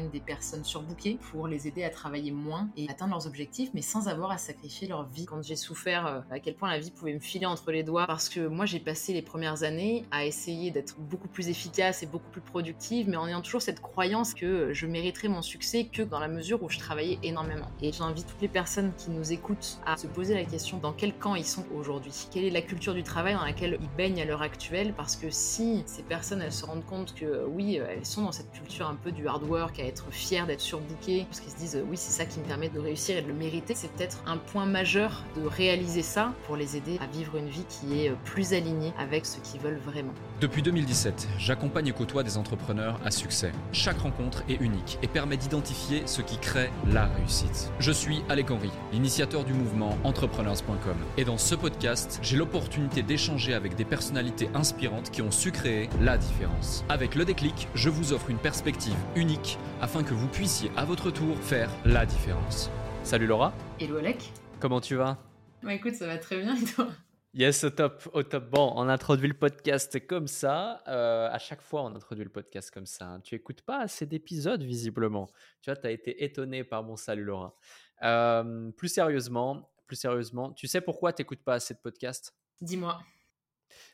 des personnes surbookées pour les aider à travailler moins et atteindre leurs objectifs, mais sans avoir à sacrifier leur vie. Quand j'ai souffert euh, à quel point la vie pouvait me filer entre les doigts, parce que moi j'ai passé les premières années à essayer d'être beaucoup plus efficace et beaucoup plus productive, mais en ayant toujours cette croyance que je mériterais mon succès que dans la mesure où je travaillais énormément. Et j'invite toutes les personnes qui nous écoutent à se poser la question dans quel camp ils sont aujourd'hui? Quelle est la culture du travail dans laquelle ils baignent à l'heure actuelle? Parce que si ces personnes elles se rendent compte que oui, elles sont dans cette culture un peu du hard work, être fières d'être surbookées, parce qu'ils se disent oui, c'est ça qui me permet de réussir et de le mériter, c'est peut-être un point majeur de réaliser ça pour les aider à vivre une vie qui est plus alignée avec ce qu'ils veulent vraiment. Depuis 2017, j'accompagne et côtoie des entrepreneurs à succès. Chaque rencontre est unique et permet d'identifier ce qui crée la réussite. Je suis Alec Henry, l'initiateur du mouvement entrepreneurs.com. Et dans ce podcast, j'ai l'opportunité d'échanger avec des personnalités inspirantes qui ont su créer la différence. Avec le déclic, je vous offre une perspective unique afin que vous puissiez à votre tour faire la différence. Salut Laura. Hello Alec. Comment tu vas? Bah écoute, ça va très bien et toi? Yes, au top, au top. Bon, on introduit le podcast comme ça. Euh, à chaque fois, on introduit le podcast comme ça. Hein. Tu écoutes pas assez d'épisodes, visiblement. Tu vois, tu as été étonné par mon salut, Laura. Euh, plus sérieusement, plus sérieusement, tu sais pourquoi tu n'écoutes pas assez de podcasts? Dis-moi.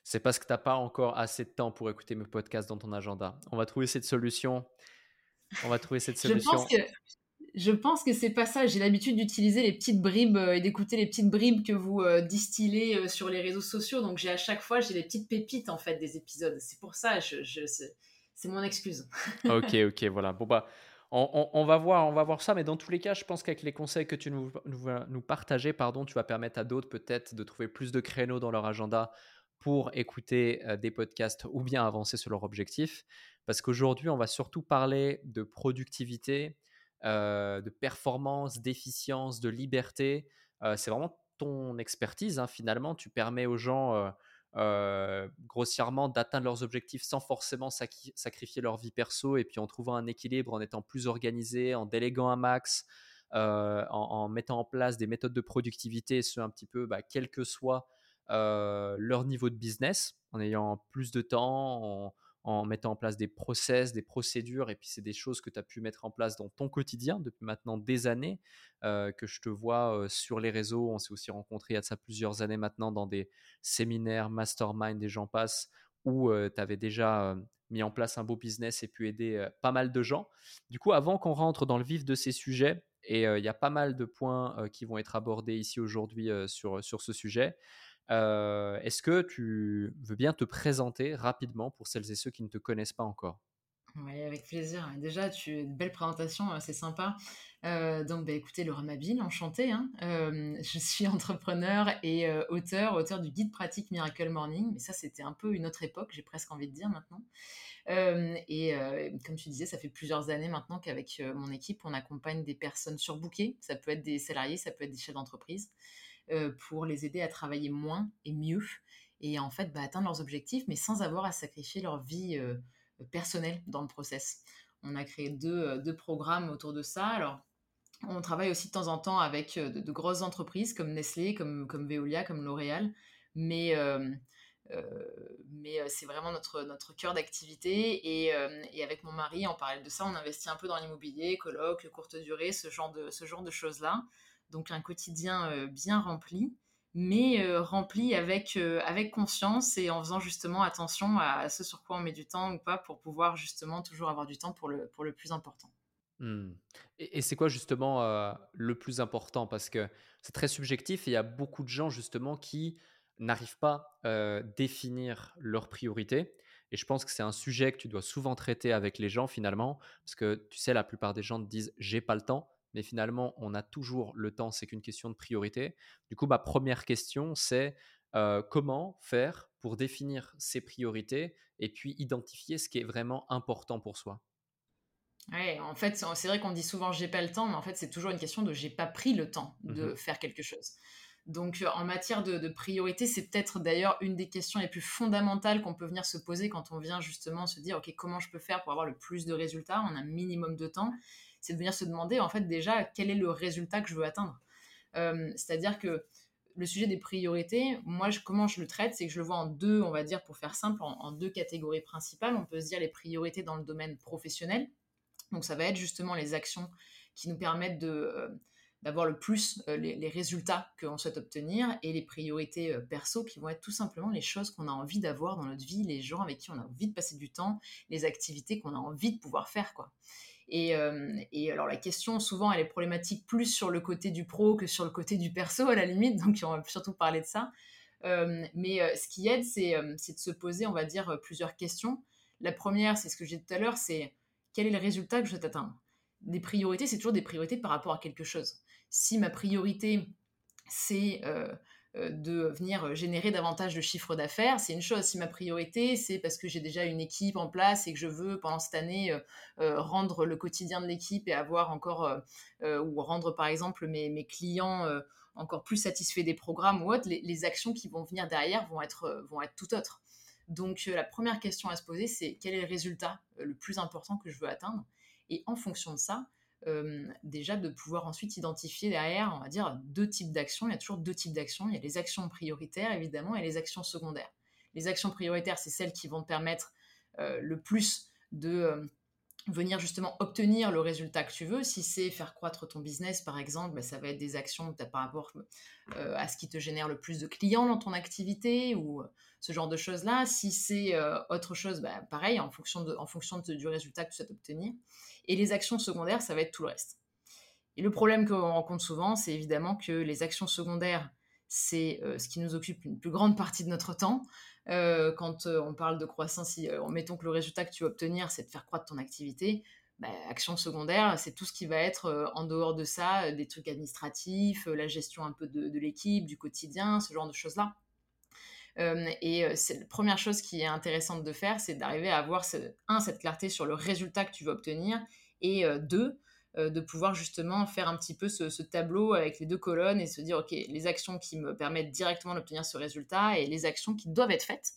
C'est parce que tu n'as pas encore assez de temps pour écouter mes podcasts dans ton agenda. On va trouver cette solution. On va trouver cette solution. Je pense que je pense que c'est pas ça. J'ai l'habitude d'utiliser les petites bribes euh, et d'écouter les petites bribes que vous euh, distillez euh, sur les réseaux sociaux. Donc j'ai à chaque fois j'ai les petites pépites en fait des épisodes. C'est pour ça. C'est mon excuse. ok, ok, voilà. Bon bah. On, va voir, on va voir ça, mais dans tous les cas, je pense qu'avec les conseils que tu nous, nous, nous partager, pardon, tu vas permettre à d'autres peut-être de trouver plus de créneaux dans leur agenda pour écouter des podcasts ou bien avancer sur leur objectif. Parce qu'aujourd'hui, on va surtout parler de productivité, de performance, d'efficience, de liberté. Euh, c'est vraiment ton expertise hein, finalement. Tu permets aux gens euh, grossièrement d'atteindre leurs objectifs sans forcément sacrifier leur vie perso et puis en trouvant un équilibre, en étant plus organisé, en déléguant un max, en, mettant en place des méthodes de productivité, ce un petit peu, bah, quel que soit leur niveau de business, en ayant plus de temps, en mettant en place des process, des procédures, et puis c'est des choses que tu as pu mettre en place dans ton quotidien depuis maintenant des années, euh, que je te vois euh, sur les réseaux. On s'est aussi rencontrés il y a ça plusieurs années maintenant dans des séminaires, mastermind, des gens passent, où euh, tu avais déjà mis en place un beau business et pu aider pas mal de gens. Du coup, avant qu'on rentre dans le vif de ces sujets, et il y a pas mal de points qui vont être abordés ici aujourd'hui sur, sur ce sujet. Est-ce que tu veux bien te présenter rapidement pour celles et ceux qui ne te connaissent pas encore? Oui, avec plaisir. Déjà, tu une belle présentation, c'est sympa. Donc, bah, écoutez, Laura Mabille, enchantée. Hein. je suis entrepreneur et auteur, auteur du guide pratique Miracle Morning. Mais ça, c'était un peu une autre époque, j'ai presque envie de dire maintenant. et comme tu disais, ça fait plusieurs années maintenant qu'avec mon équipe, on accompagne des personnes surbookées. Ça peut être des salariés, ça peut être des chefs d'entreprise. Euh, pour les aider à travailler moins et mieux et en fait bah, atteindre leurs objectifs, mais sans avoir à sacrifier leur vie euh, personnelle dans le process. On a créé euh, deux, programmes autour de ça. Alors, on travaille aussi de temps en temps avec de, grosses entreprises comme Nestlé, comme, Veolia, comme L'Oréal, mais, c'est vraiment notre, cœur d'activité. Et, avec mon mari, en parallèle de ça, on investit un peu dans l'immobilier, colloques, courte durée, ce genre de choses-là. Donc un quotidien euh, bien rempli, mais euh, rempli avec, euh, avec conscience et en faisant justement attention à ce sur quoi on met du temps ou pas pour pouvoir justement toujours avoir du temps pour le, pour le plus important. Mmh. Et, c'est quoi justement le plus important? Parce que c'est très subjectif et il y a beaucoup de gens justement qui n'arrivent pas à définir leurs priorités. Et je pense que c'est un sujet que tu dois souvent traiter avec les gens finalement, parce que tu sais, la plupart des gens te disent j'ai pas le temps mais finalement, on a toujours le temps, c'est qu'une question de priorité. Du coup, ma première question, c'est euh, comment faire pour définir ses priorités et puis identifier ce qui est vraiment important pour soi? Ouais, en fait, c'est vrai qu'on dit souvent j'ai pas le temps, mais en fait, c'est toujours une question de j'ai pas pris le temps de mmh faire quelque chose. Donc, euh, en matière de, de priorité, c'est peut-être d'ailleurs une des questions les plus fondamentales qu'on peut venir se poser quand on vient justement se dire, OK, comment je peux faire pour avoir le plus de résultats? En un minimum de temps c'est de venir se demander en fait déjà quel est le résultat que je veux atteindre. Euh, c'est-à-dire que le sujet des priorités, moi, je, comment je le traite, c'est que je le vois en deux, on va dire, pour faire simple, en, deux catégories principales. On peut se dire les priorités dans le domaine professionnel. Donc ça va être justement les actions qui nous permettent de d'avoir le plus les, résultats qu'on souhaite obtenir et les priorités perso qui vont être tout simplement les choses qu'on a envie d'avoir dans notre vie, les gens avec qui on a envie de passer du temps, les activités qu'on a envie de pouvoir faire. quoi. Et, et, alors la question, souvent, elle est problématique plus sur le côté du pro que sur le côté du perso, à la limite, donc on va surtout parler de ça. mais ce qui aide, c'est de se poser, on va dire, plusieurs questions. La première, c'est ce que j'ai dit tout à l'heure, c'est quel est le résultat que je souhaite atteindre? Des priorités, c'est toujours des priorités par rapport à quelque chose si ma priorité, c'est euh, euh, de venir générer davantage de chiffres d'affaires, c'est une chose. Si ma priorité, c'est parce que j'ai déjà une équipe en place et que je veux, pendant cette année, euh, rendre le quotidien de l'équipe et avoir encore, ou rendre par exemple mes, clients encore plus satisfaits des programmes ou autres, les, actions qui vont venir derrière vont être, vont être tout autres. Donc la première question à se poser, c'est quel est le résultat le plus important que je veux atteindre? Et en fonction de ça, déjà de pouvoir ensuite identifier derrière, on va dire, deux types d'actions. Il y a toujours deux types d'actions. Il y a les actions prioritaires, évidemment, et les actions secondaires. Les actions prioritaires, c'est celles qui vont te permettre le plus de venir justement obtenir le résultat que tu veux. Si c'est faire croître ton business, par exemple, bah, ça va être des actions par rapport euh, à ce qui te génère le plus de clients dans ton activité ou euh, ce genre de choses-là. Si c'est euh, autre chose, bah, pareil, en fonction, de, en fonction du résultat que tu souhaites obtenir. Et les actions secondaires, ça va être tout le reste. Et le problème qu'on rencontre souvent, c'est évidemment que les actions secondaires, c'est ce qui nous occupe une plus grande partie de notre temps. Euh, quand euh, on parle de croissance, si, euh, mettons que le résultat que tu vas obtenir, c'est de faire croître ton activité, bah, action secondaire, c'est tout ce qui va être en dehors de ça, des trucs administratifs, la gestion un peu de, l'équipe, du quotidien, ce genre de choses-là. et c'est la première chose qui est intéressante de faire, c'est d'arriver à avoir, un, cette clarté sur le résultat que tu vas obtenir, et deux, de pouvoir justement faire un petit peu ce, tableau avec les deux colonnes et se dire, OK, les actions qui me permettent directement d'obtenir ce résultat et les actions qui doivent être faites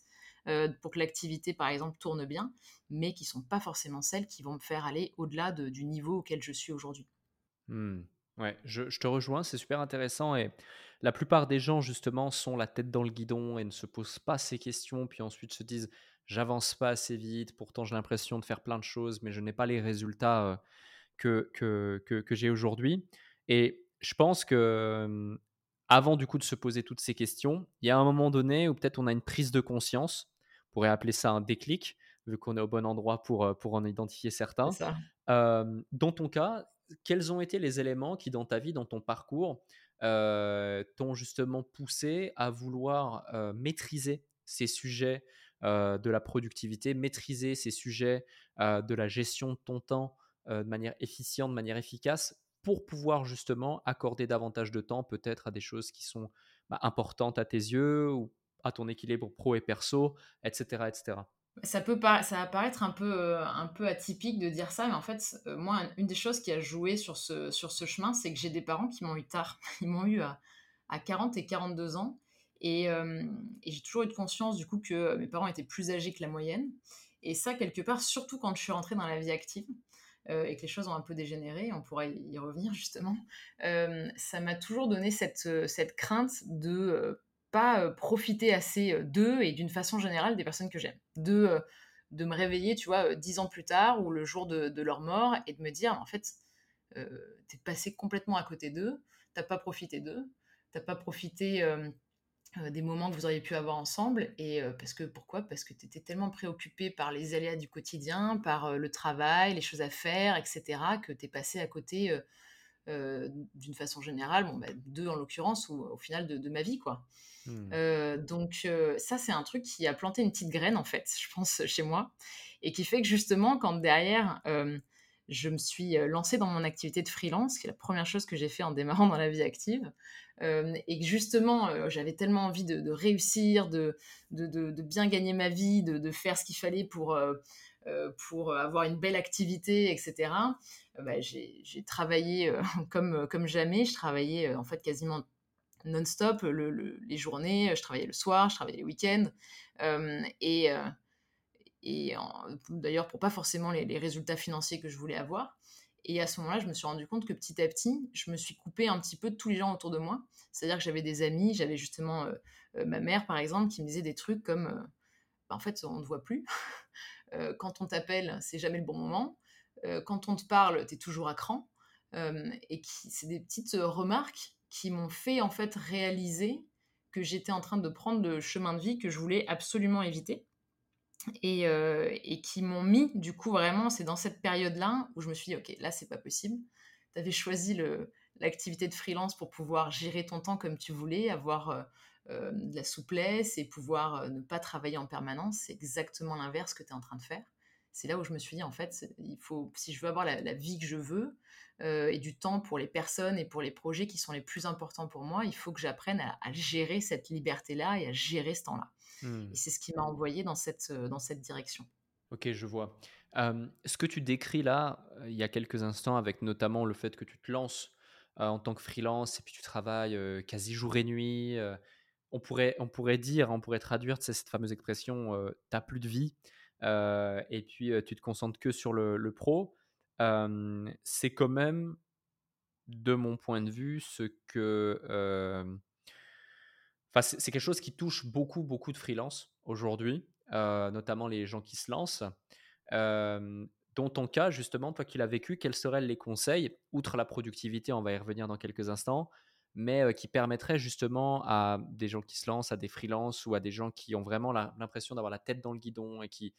euh, pour que l'activité, par exemple, tourne bien, mais qui ne sont pas forcément celles qui vont me faire aller au-delà du niveau auquel je suis aujourd'hui. Mmh. Ouais, je, te rejoins, c'est super intéressant et la plupart des gens justement sont la tête dans le guidon et ne se posent pas ces questions, puis ensuite se disent j'avance pas assez vite, pourtant j'ai l'impression de faire plein de choses, mais je n'ai pas les résultats euh, que, que, que, j'ai aujourd'hui. Et je pense que avant du coup de se poser toutes ces questions, il y a un moment donné où peut-être on a une prise de conscience, on pourrait appeler ça un déclic, vu qu'on est au bon endroit pour, pour en identifier certains. dans ton cas, quels ont été les éléments qui, dans ta vie, dans ton parcours, t'ont justement poussé à vouloir maîtriser ces sujets de la productivité, maîtriser ces sujets de la gestion de ton temps, euh, de manière efficiente, de manière efficace, pour pouvoir justement accorder davantage de temps peut-être à des choses qui sont bah, importantes à tes yeux ou à ton équilibre pro et perso, etc. etc. Ça peut va paraître un peu, euh, un peu atypique de dire ça, mais en fait, euh, moi, une des choses qui a joué sur ce, chemin, c'est que j'ai des parents qui m'ont eu tard. Ils m'ont eu à, à, 40 et 42 ans. Et, et j'ai toujours eu conscience du coup que mes parents étaient plus âgés que la moyenne. Et ça, quelque part, surtout quand je suis rentrée dans la vie active, euh, et que les choses ont un peu dégénéré, on pourra y revenir justement, euh, ça m'a toujours donné cette, euh, cette crainte de pas profiter assez d'eux et d'une façon générale des personnes que j'aime. De, de me réveiller, tu vois, dix ans plus tard ou le jour de, de leur mort et de me dire, en fait, t'es passé complètement à côté d'eux, t'as pas profité d'eux, t'as pas profité des moments que vous auriez pu avoir ensemble. Et euh, parce que pourquoi? Parce que tu étais tellement préoccupé par les aléas du quotidien, par euh, le travail, les choses à faire, etc., que tu es passé à côté d'une façon générale, bon, bah, deux en l'occurrence, ou au final de, ma vie, quoi. Mmh. donc ça, c'est un truc qui a planté une petite graine, en fait, je pense, chez moi, et qui fait que justement, quand derrière je me suis lancée dans mon activité de freelance, qui est la première chose que j'ai fait en démarrant dans la vie active. Et que justement, j'avais tellement envie de, réussir, de, bien gagner ma vie, de, faire ce qu'il fallait pour, pour avoir une belle activité, etc. Bah, j'ai travaillé comme, jamais. Je travaillais en fait quasiment non-stop les journées. Je travaillais le soir, je travaillais les week-ends. et d'ailleurs pour pas forcément les, résultats financiers que je voulais avoir. Et à ce moment-là, je me suis rendu compte que petit à petit, je me suis coupée un petit peu de tous les gens autour de moi. C'est-à-dire que j'avais des amis, j'avais justement euh, euh, ma mère par exemple qui me disait des trucs comme euh, bah, en fait, on ne te voit plus. quand on t'appelle, c'est jamais le bon moment. quand on te parle, tu es toujours à cran. et c'est des petites remarques qui m'ont fait en fait réaliser que j'étais en train de prendre le chemin de vie que je voulais absolument éviter. Et, et qui m'ont mis, du coup, vraiment, c'est dans cette période-là où je me suis dit, ok, là, c'est pas possible. Tu avais choisi l'activité de freelance pour pouvoir gérer ton temps comme tu voulais, avoir euh, euh, de la souplesse et pouvoir euh, ne pas travailler en permanence. C'est exactement l'inverse que tu es en train de faire. C'est là où je me suis dit, en fait, il faut, si je veux avoir la, vie que je veux et du temps pour les personnes et pour les projets qui sont les plus importants pour moi, il faut que j'apprenne à, gérer cette liberté-là et à gérer ce temps-là. Mmh. Et c'est ce qui m'a envoyé dans cette, dans cette direction. Ok, je vois. ce que tu décris là, il y a quelques instants, avec notamment le fait que tu te lances en tant que freelance et puis tu travailles quasi jour et nuit. on, pourrait, on pourrait dire, on pourrait traduire cette fameuse expression tu t'as plus de vie et puis tu te concentres que sur le, pro. c'est quand même, de mon point de vue, ce que. C'est quelque chose qui touche beaucoup, beaucoup de freelance aujourd'hui, notamment les gens qui se lancent. Dans ton cas, justement, toi qui l'as vécu, quels seraient les conseils, outre la productivité, on va y revenir dans quelques instants, mais qui permettraient justement à des gens qui se lancent, à des freelances ou à des gens qui ont vraiment l'impression d'avoir la tête dans le guidon et qui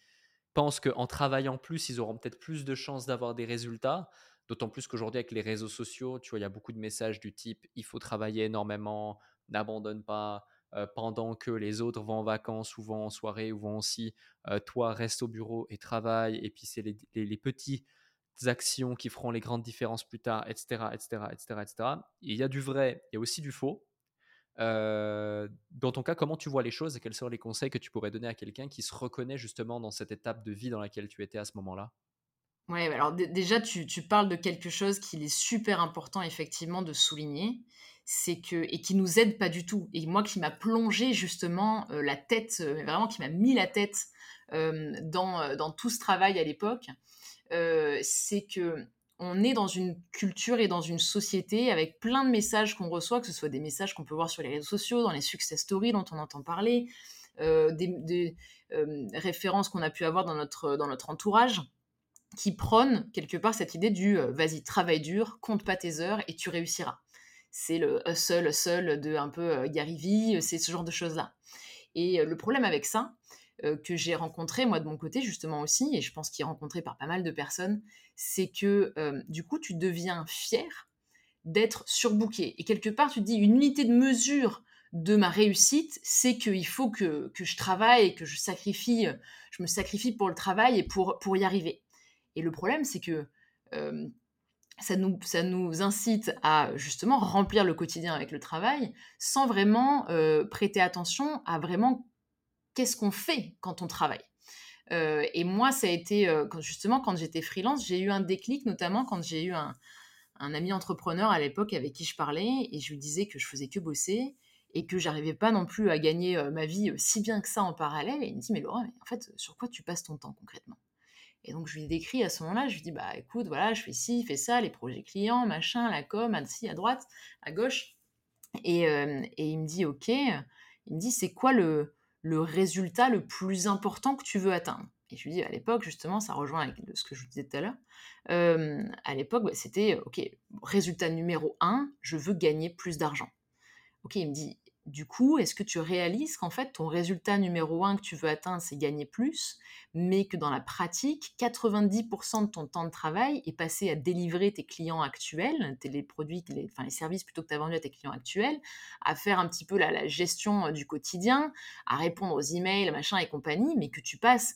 pensent qu'en travaillant plus, ils auront peut-être plus de chances d'avoir des résultats. D'autant plus qu'aujourd'hui, avec les réseaux sociaux, tu vois, il y a beaucoup de messages du type il faut travailler énormément, n'abandonne pas, pendant que les autres vont en vacances ou vont en soirée ou vont aussi, toi reste au bureau et travaille et puis c'est les, petites actions qui feront les grandes différences plus tard, etc., etc., etc., il y a du vrai, il y a aussi du faux. Dans ton cas, comment tu vois les choses et quels seraient les conseils que tu pourrais donner à quelqu'un qui se reconnaît justement dans cette étape de vie dans laquelle tu étais à ce moment-là? Ouais, bah alors déjà, tu, tu, parles de quelque chose qu'il est super important effectivement de souligner, c'est que et qui nous aide pas du tout. Et moi qui m'a plongé justement euh, la tête, euh, vraiment qui m'a mis la tête euh, dans, dans, tout ce travail à l'époque, c'est que on est dans une culture et dans une société avec plein de messages qu'on reçoit, que ce soit des messages qu'on peut voir sur les réseaux sociaux, dans les success stories dont on entend parler, des, références qu'on a pu avoir dans notre, dans notre entourage qui prônent quelque part cette idée du vas-y, travaille dur, compte pas tes heures et tu réussiras c'est le hustle, hustle de un peu euh, Gary Vee, c'est ce genre de choses-là. Et euh, le problème avec ça, euh, que j'ai rencontré moi de mon côté justement aussi, et je pense qu'il est rencontré par pas mal de personnes, c'est que du coup tu deviens fier d'être surbooké. Et quelque part tu te dis une unité de mesure de ma réussite, c'est qu'il faut que, que, je travaille et que je sacrifie, je me sacrifie pour le travail et pour, pour y arriver. Et le problème c'est que ça nous, ça nous incite à justement remplir le quotidien avec le travail sans vraiment euh, prêter attention à vraiment qu'est-ce qu'on fait quand on travaille. Euh, et moi, ça a été euh, justement quand j'étais freelance, j'ai eu un déclic, notamment quand j'ai eu un, un, ami entrepreneur à l'époque avec qui je parlais et je lui disais que je faisais que bosser et que j'arrivais pas non plus à gagner ma vie si bien que ça en parallèle. Et il me dit mais Laura, mais en fait, sur quoi tu passes ton temps concrètement? Et donc, je lui décris à ce moment-là, je lui dis, bah écoute, voilà, je fais ci, fais ça, les projets clients, machin, la com, à ci, à droite, à gauche. Et, euh, et il me dit, ok, il me dit, c'est quoi le, le résultat le plus important que tu veux atteindre? Et je lui dis, à l'époque, justement, ça rejoint avec ce que je vous disais tout à l'heure. Euh, à l'époque, bah, c'était, ok, résultat numéro un, je veux gagner plus d'argent. Ok, il me dit, du coup, est-ce que tu réalises qu'en fait, ton résultat numéro un que tu veux atteindre, c'est gagner plus, mais que dans la pratique, 90% de ton temps de travail est passé à délivrer tes clients actuels, les produits, enfin, les services plutôt que tu as vendus à tes clients actuels, à faire un petit peu la, gestion euh, du quotidien, à répondre aux emails, machin et compagnie, mais que tu passes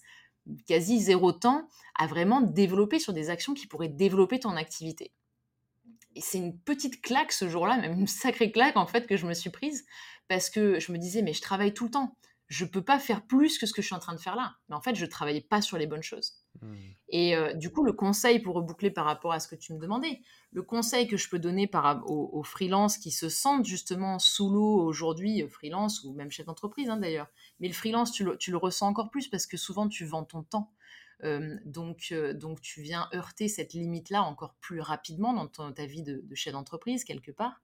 quasi zéro temps à vraiment développer sur des actions qui pourraient développer ton activité. Et c'est une petite claque ce jour-là, même une sacrée claque en fait que je me suis prise parce que je me disais, mais je travaille tout le temps. Je peux pas faire plus que ce que je suis en train de faire là. Mais en fait, je travaillais pas sur les bonnes choses. Mmh. Et euh, du coup, le conseil pour reboucler par rapport à ce que tu me demandais, le conseil que je peux donner par, aux, aux freelances qui se sentent justement sous l'eau aujourd'hui, euh, freelance ou même chef d'entreprise hein, d'ailleurs, mais le freelance, tu le, tu le, ressens encore plus parce que souvent tu vends ton temps. Euh, donc, donc tu viens heurter cette limite-là encore plus rapidement dans ta vie de, chef d'entreprise quelque part.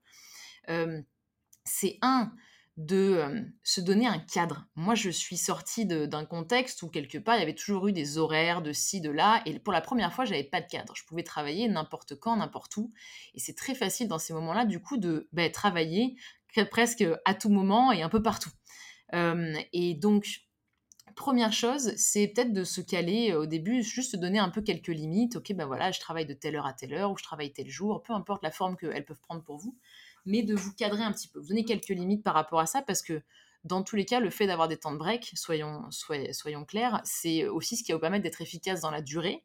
c'est un, de se donner un cadre. Moi, je suis sortie d'un contexte où quelque part, il y avait toujours eu des horaires de ci, de là, et pour la première fois, j'avais pas de cadre. Je pouvais travailler n'importe quand, n'importe où, et c'est très facile dans ces moments-là, du coup, de bah, travailler presque à tout moment et un peu partout. et donc, première chose, c'est peut-être de se caler au début, juste se donner un peu quelques limites. Ok, ben voilà, je travaille de telle heure à telle heure, ou je travaille tel jour, peu importe la forme qu'elles peuvent prendre pour vous mais de vous cadrer un petit peu, vous donner quelques limites par rapport à ça, parce que dans tous les cas, le fait d'avoir des temps de break, soyons, soyons clairs, c'est aussi ce qui va vous permettre d'être efficace dans la durée.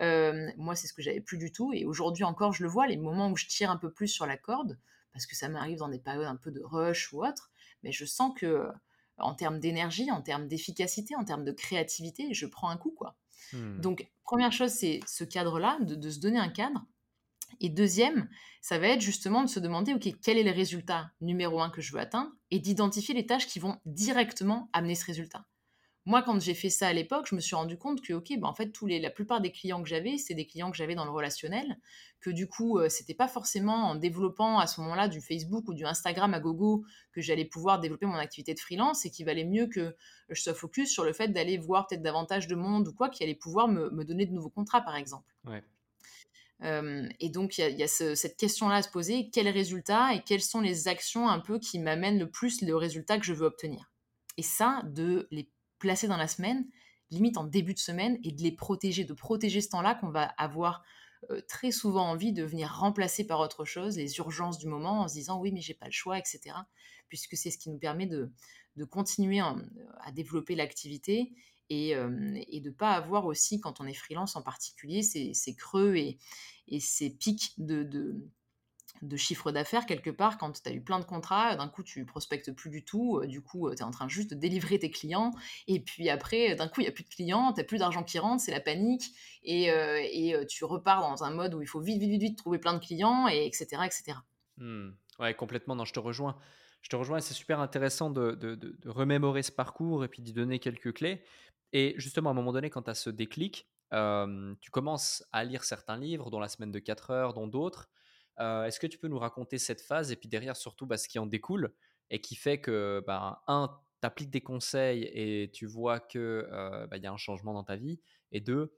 Euh, moi, c'est ce que j'avais plus du tout, et aujourd'hui encore, je le vois, les moments où je tire un peu plus sur la corde, parce que ça m'arrive dans des périodes un peu de rush ou autre, mais je sens que en termes d'énergie, en termes d'efficacité, en termes de créativité, je prends un coup, quoi. Hmm. Donc, première chose, c'est ce cadre-là, de, se donner un cadre. Et deuxième, ça va être justement de se demander, OK, quel est le résultat numéro un que je veux atteindre et d'identifier les tâches qui vont directement amener ce résultat. Moi, quand j'ai fait ça à l'époque, je me suis rendu compte que, OK, bah, en fait, tous les, la plupart des clients que j'avais, c'est des clients que j'avais dans le relationnel, que du coup, euh, c'était pas forcément en développant à ce moment-là du Facebook ou du Instagram à gogo que j'allais pouvoir développer mon activité de freelance et qu'il valait mieux que je sois focus sur le fait d'aller voir peut-être davantage de monde ou quoi qui allait pouvoir me, me donner de nouveaux contrats, par exemple. Et donc, il y a, cette question-là à se poser quels résultats et quelles sont les actions un peu qui m'amènent le plus le résultat que je veux obtenir? Et ça, de les placer dans la semaine, limite en début de semaine, et de les protéger, de protéger ce temps-là qu'on va avoir très souvent envie de venir remplacer par autre chose, les urgences du moment, en se disant oui, mais j'ai pas le choix, etc. Puisque c'est ce qui nous permet de continuer à développer l'activité et, de ne pas avoir aussi, quand on est freelance en particulier, ces, creux et, ces pics de, de, chiffre d'affaires quelque part quand tu as eu plein de contrats, d'un coup tu prospectes plus du tout, du coup tu es en train juste de délivrer tes clients, et puis après d'un coup il n'y a plus de clients, tu n'as plus d'argent qui rentre, c'est la panique, et, tu repars dans un mode où il faut vite, vite, vite, vite trouver plein de clients, et etc. etc. Mmh. Ouais, complètement, non, je te rejoins. Je te rejoins, c'est super intéressant de, remémorer ce parcours et puis d'y donner quelques clés. Et justement, à un moment donné, quand tu as ce déclic, tu commences à lire certains livres, dont La semaine de 4 heures, dont d'autres. Est-ce que tu peux nous raconter cette phase et puis derrière, surtout, bah, ce qui en découle et qui fait que, bah, un, tu appliques des conseils et tu vois qu'il bah, y a un changement dans ta vie, et deux,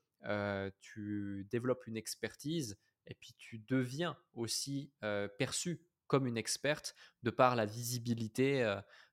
tu développes une expertise et puis tu deviens aussi perçu comme une experte de par la visibilité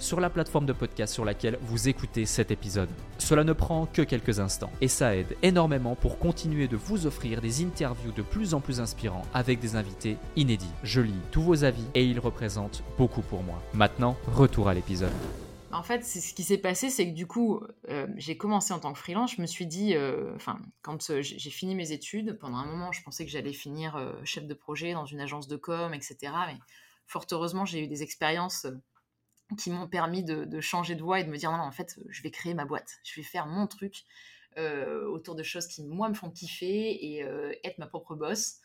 sur la plateforme de podcast sur laquelle vous écoutez cet épisode. Cela ne prend que quelques instants et ça aide énormément pour continuer de vous offrir des interviews de plus en plus inspirants avec des invités inédits. Je lis tous vos avis et ils représentent beaucoup pour moi. Maintenant, retour à l'épisode. En fait, ce qui s'est passé, c'est que du coup, euh, j'ai commencé en tant que freelance. Je me suis dit, euh, enfin, quand euh, j'ai fini mes études, pendant un moment, je pensais que j'allais finir chef de projet dans une agence de com, etc. Mais fort heureusement, j'ai eu des expériences qui m'ont permis de, changer de voie et de me dire non, en fait, je vais créer ma boîte, je vais faire mon truc euh, autour de choses qui, moi, me font kiffer et euh, être ma propre boss.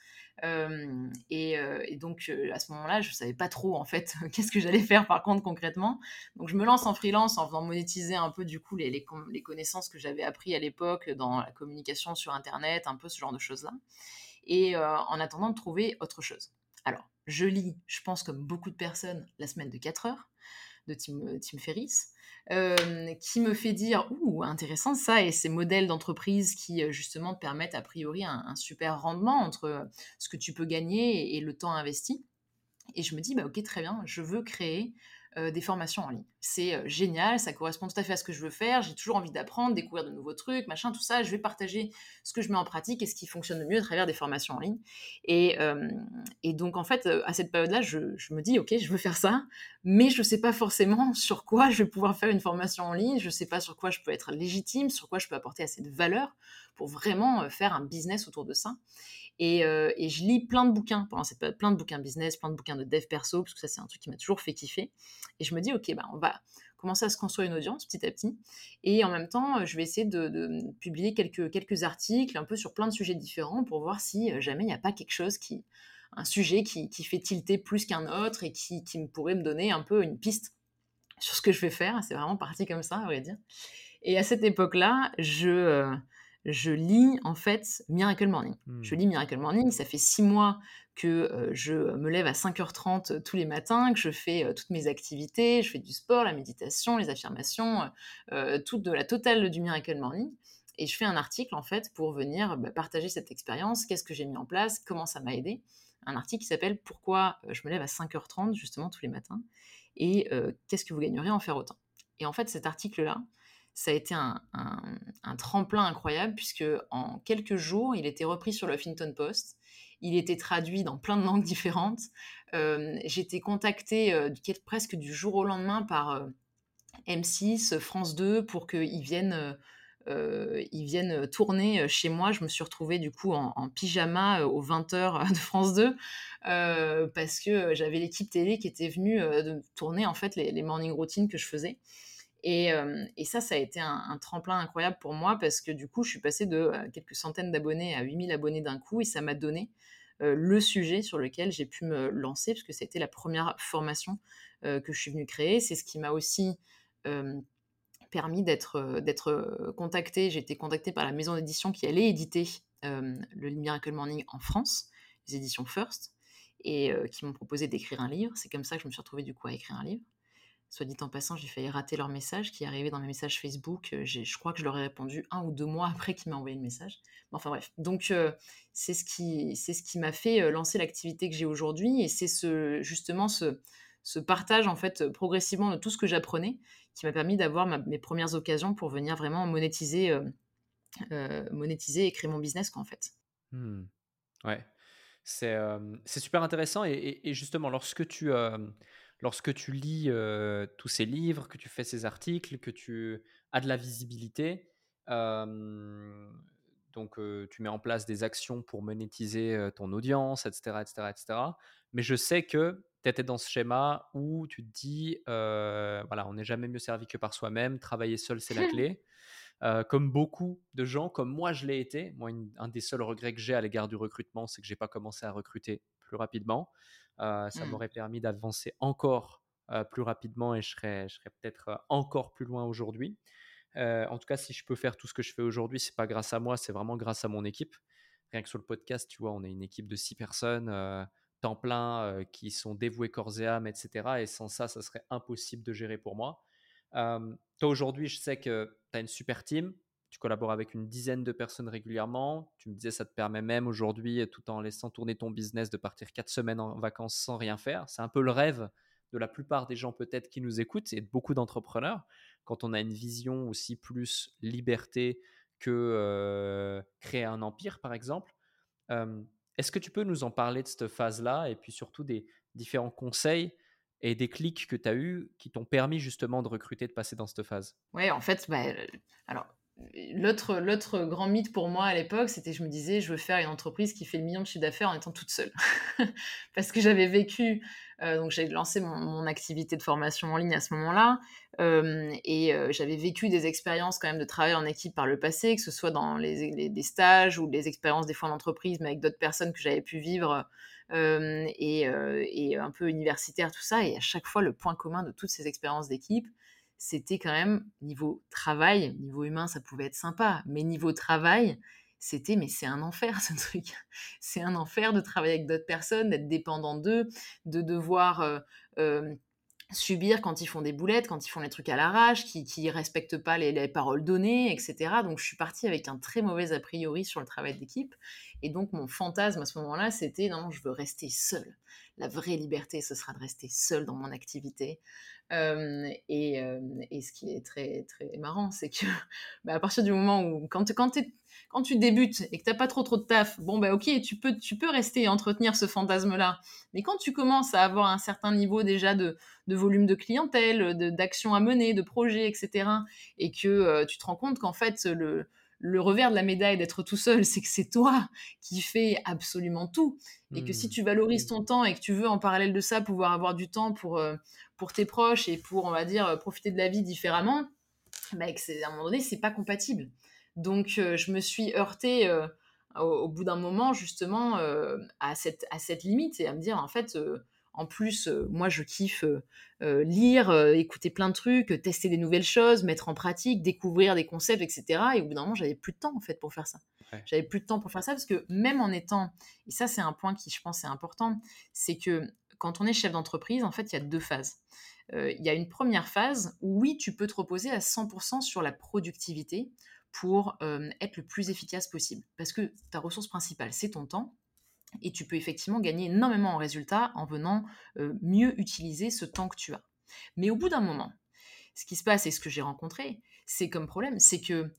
Euh, et, donc, à ce moment-là, je ne savais pas trop, en fait, qu'est-ce que j'allais faire, par contre, concrètement. Donc, je me lance en freelance en faisant monétiser un peu, du coup, les, les, les connaissances que j'avais appris à l'époque dans la communication sur Internet, un peu ce genre de choses-là. Et en attendant de trouver autre chose. Alors, je lis, je pense comme beaucoup de personnes, la semaine de 4 heures de Tim, Tim Ferriss, qui me fait dire Ouh, intéressant ça, et ces modèles d'entreprise qui justement te permettent a priori un, super rendement entre ce que tu peux gagner et, le temps investi. Et je me dis, bah, ok, très bien, je veux créer euh, des formations en ligne. C'est euh, génial, ça correspond tout à fait à ce que je veux faire. J'ai toujours envie d'apprendre, découvrir de nouveaux trucs, machin, tout ça. Je vais partager ce que je mets en pratique et ce qui fonctionne le mieux à travers des formations en ligne. Et, euh, donc, en fait, à cette période-là, je, je, me dis, OK, je veux faire ça, mais je ne sais pas forcément sur quoi je vais pouvoir faire une formation en ligne. Je ne sais pas sur quoi je peux être légitime, sur quoi je peux apporter assez de valeur pour vraiment faire un business autour de ça. Euh, et, je lis plein de bouquins pendant cette période, plein de bouquins business, plein de bouquins de dev perso, parce que ça, c'est un truc qui m'a toujours fait kiffer. Et je me dis, OK, bah, on va commencer à se construire une audience petit à petit. Et en même temps, je vais essayer de, publier quelques, quelques articles un peu sur plein de sujets différents pour voir si jamais il n'y a pas quelque chose qui, un sujet qui, qui fait tilter plus qu'un autre et qui, qui me pourrait me donner un peu une piste sur ce que je vais faire. C'est vraiment parti comme ça, à vrai dire. Et à cette époque-là, je, je lis en fait Miracle Morning. Je mmh. lis Miracle Morning, ça fait six mois que je me lève à 5h30 tous les matins, que je fais toutes mes activités, je fais du sport, la méditation, les affirmations, tout de la totale du Miracle Morning. Et je fais un article en fait pour venir bah, partager cette expérience, qu'est-ce que j'ai mis en place, comment ça m'a aidé. Un article qui s'appelle Pourquoi je me lève à 5h30 justement tous les matins? et qu'est-ce que vous gagneriez en faire autant? Et en fait cet article-là, ça a été un, tremplin incroyable puisque en quelques jours, il était repris sur le Huffington Post. Il était traduit dans plein de langues différentes. Euh, été contactée euh, presque du jour au lendemain par euh, M6, France 2 pour qu'ils viennent, ils viennent tourner chez moi. Je me suis retrouvée du coup en, pyjama aux 20h de France 2 parce que j'avais l'équipe télé qui était venue tourner en fait les morning routines que je faisais. Et, ça, ça a été un, tremplin incroyable pour moi parce que du coup, je suis passée de quelques centaines d'abonnés à 8000 abonnés d'un coup et ça m'a donné le sujet sur lequel j'ai pu me lancer parce que c'était la première formation que je suis venue créer. C'est ce qui m'a aussi permis d'être, d'être contactée. J'ai été contactée par la maison d'édition qui allait éditer le Miracle Morning en France, les éditions First, et qui m'ont proposé d'écrire un livre. C'est comme ça que je me suis retrouvée du coup à écrire un livre. Soit dit en passant, j'ai failli rater leur message qui est arrivé dans mes messages Facebook. Euh, je crois que je leur ai répondu un ou deux mois après qu'ils m'aient envoyé le message. enfin bref, donc euh, c'est ce qui, ce qui m'a fait euh, lancer l'activité que j'ai aujourd'hui et c'est ce, justement ce, ce partage en fait progressivement de tout ce que j'apprenais qui m'a permis d'avoir mes premières occasions pour venir vraiment monétiser, monétiser et créer mon business en fait. Mmh. Ouais, c'est, c'est super intéressant et, et, justement lorsque tu lorsque tu lis tous ces livres, que tu fais ces articles, que tu as de la visibilité, donc tu mets en place des actions pour monétiser ton audience, etc., etc., etc. Mais je sais que tu étais dans ce schéma où tu te dis, voilà, on n'est jamais mieux servi que par soi-même, travailler seul, c'est la clé. comme beaucoup de gens, comme moi je l'ai été, moi un des seuls regrets que j'ai à l'égard du recrutement, c'est que j'ai pas commencé à recruter plus rapidement. Euh, ça mmh. m'aurait permis d'avancer encore euh, plus rapidement et je serais, je serais peut-être euh, encore plus loin aujourd'hui. en tout cas, si je peux faire tout ce que je fais aujourd'hui, c'est pas grâce à moi, c'est vraiment grâce à mon équipe. Rien que sur le podcast, tu vois, on est une équipe de six personnes, temps plein, qui sont dévouées corps et âme, etc. Et sans ça, ça serait impossible de gérer pour moi. toi, aujourd'hui, je sais que tu as une super team tu collabores avec une dizaine de personnes régulièrement. Tu me disais, ça te permet même aujourd'hui, tout en laissant tourner ton business, de partir quatre semaines en vacances sans rien faire. C'est un peu le rêve de la plupart des gens peut-être qui nous écoutent et de beaucoup d'entrepreneurs. Quand on a une vision aussi plus liberté que euh, créer un empire, par exemple. Euh, est-ce que tu peux nous en parler de cette phase-là et puis surtout des différents conseils et des clics que tu as eus qui t'ont permis justement de recruter, de passer dans cette phase? Oui, en fait, bah, alors L'autre, grand mythe pour moi à l'époque, c'était je me disais, je veux faire une entreprise qui fait le million de chiffre d'affaires en étant toute seule. Parce que j'avais vécu, euh, donc j'ai lancé mon, activité de formation en ligne à ce moment-là, euh, et euh, j'avais vécu des expériences quand même de travail en équipe par le passé, que ce soit dans les, stages ou les expériences des fois en entreprise, mais avec d'autres personnes que j'avais pu vivre, et, et un peu universitaire, tout ça. Et à chaque fois, le point commun de toutes ces expériences d'équipe, c'était quand même niveau travail, niveau humain, ça pouvait être sympa, mais niveau travail, c'était mais c'est un enfer ce truc. C'est un enfer de travailler avec d'autres personnes, d'être dépendant d'eux, de devoir subir quand ils font des boulettes, quand ils font les trucs à l'arrache, qui ne respectent pas les, paroles données, etc. Donc je suis partie avec un très mauvais a priori sur le travail d'équipe. Et donc mon fantasme à ce moment-là, c'était non, je veux rester seule. La vraie liberté, ce sera de rester seule dans mon activité, et, et, ce qui est très, très marrant, c'est que bah, à partir du moment où, quand, tu débutes et que tu n'as pas trop trop de taf, bon, bah ok, tu peux, rester et entretenir ce fantasme-là. Mais quand tu commences à avoir un certain niveau déjà de, de volume de clientèle, d'actions à mener, de projets, etc., et que tu te rends compte qu'en fait, le, le revers de la médaille d'être tout seul, c'est que c'est toi qui fais absolument tout. Et que si mmh. tu valorises ton temps et que tu veux, en parallèle de ça, pouvoir avoir du temps pour, euh, pour tes proches et pour, on va dire, profiter de la vie différemment, bah, à un moment donné, c'est pas compatible. Donc, euh, je me suis heurtée euh, au, bout d'un moment, justement, à, cette, à cette limite et à me dire, en fait, en plus, moi, je kiffe lire, écouter plein de trucs, tester des nouvelles choses, mettre en pratique, découvrir des concepts, etc. Et au bout d'un moment, j'avais plus de temps, en fait, pour faire ça. J'avais plus de temps pour faire ça parce que même en étant, et ça, c'est un point qui, je pense, est important, c'est que quand on est chef d'entreprise, en fait, il y a deux phases. Il y a une première phase où, oui, tu peux te reposer à 100% sur la productivité pour être le plus efficace possible. Parce que ta ressource principale, c'est ton temps et tu peux effectivement gagner énormément en résultats en venant mieux utiliser ce temps que tu as. Mais au bout d'un moment, ce qui se passe et ce que j'ai rencontré, c'est comme problème, c'est que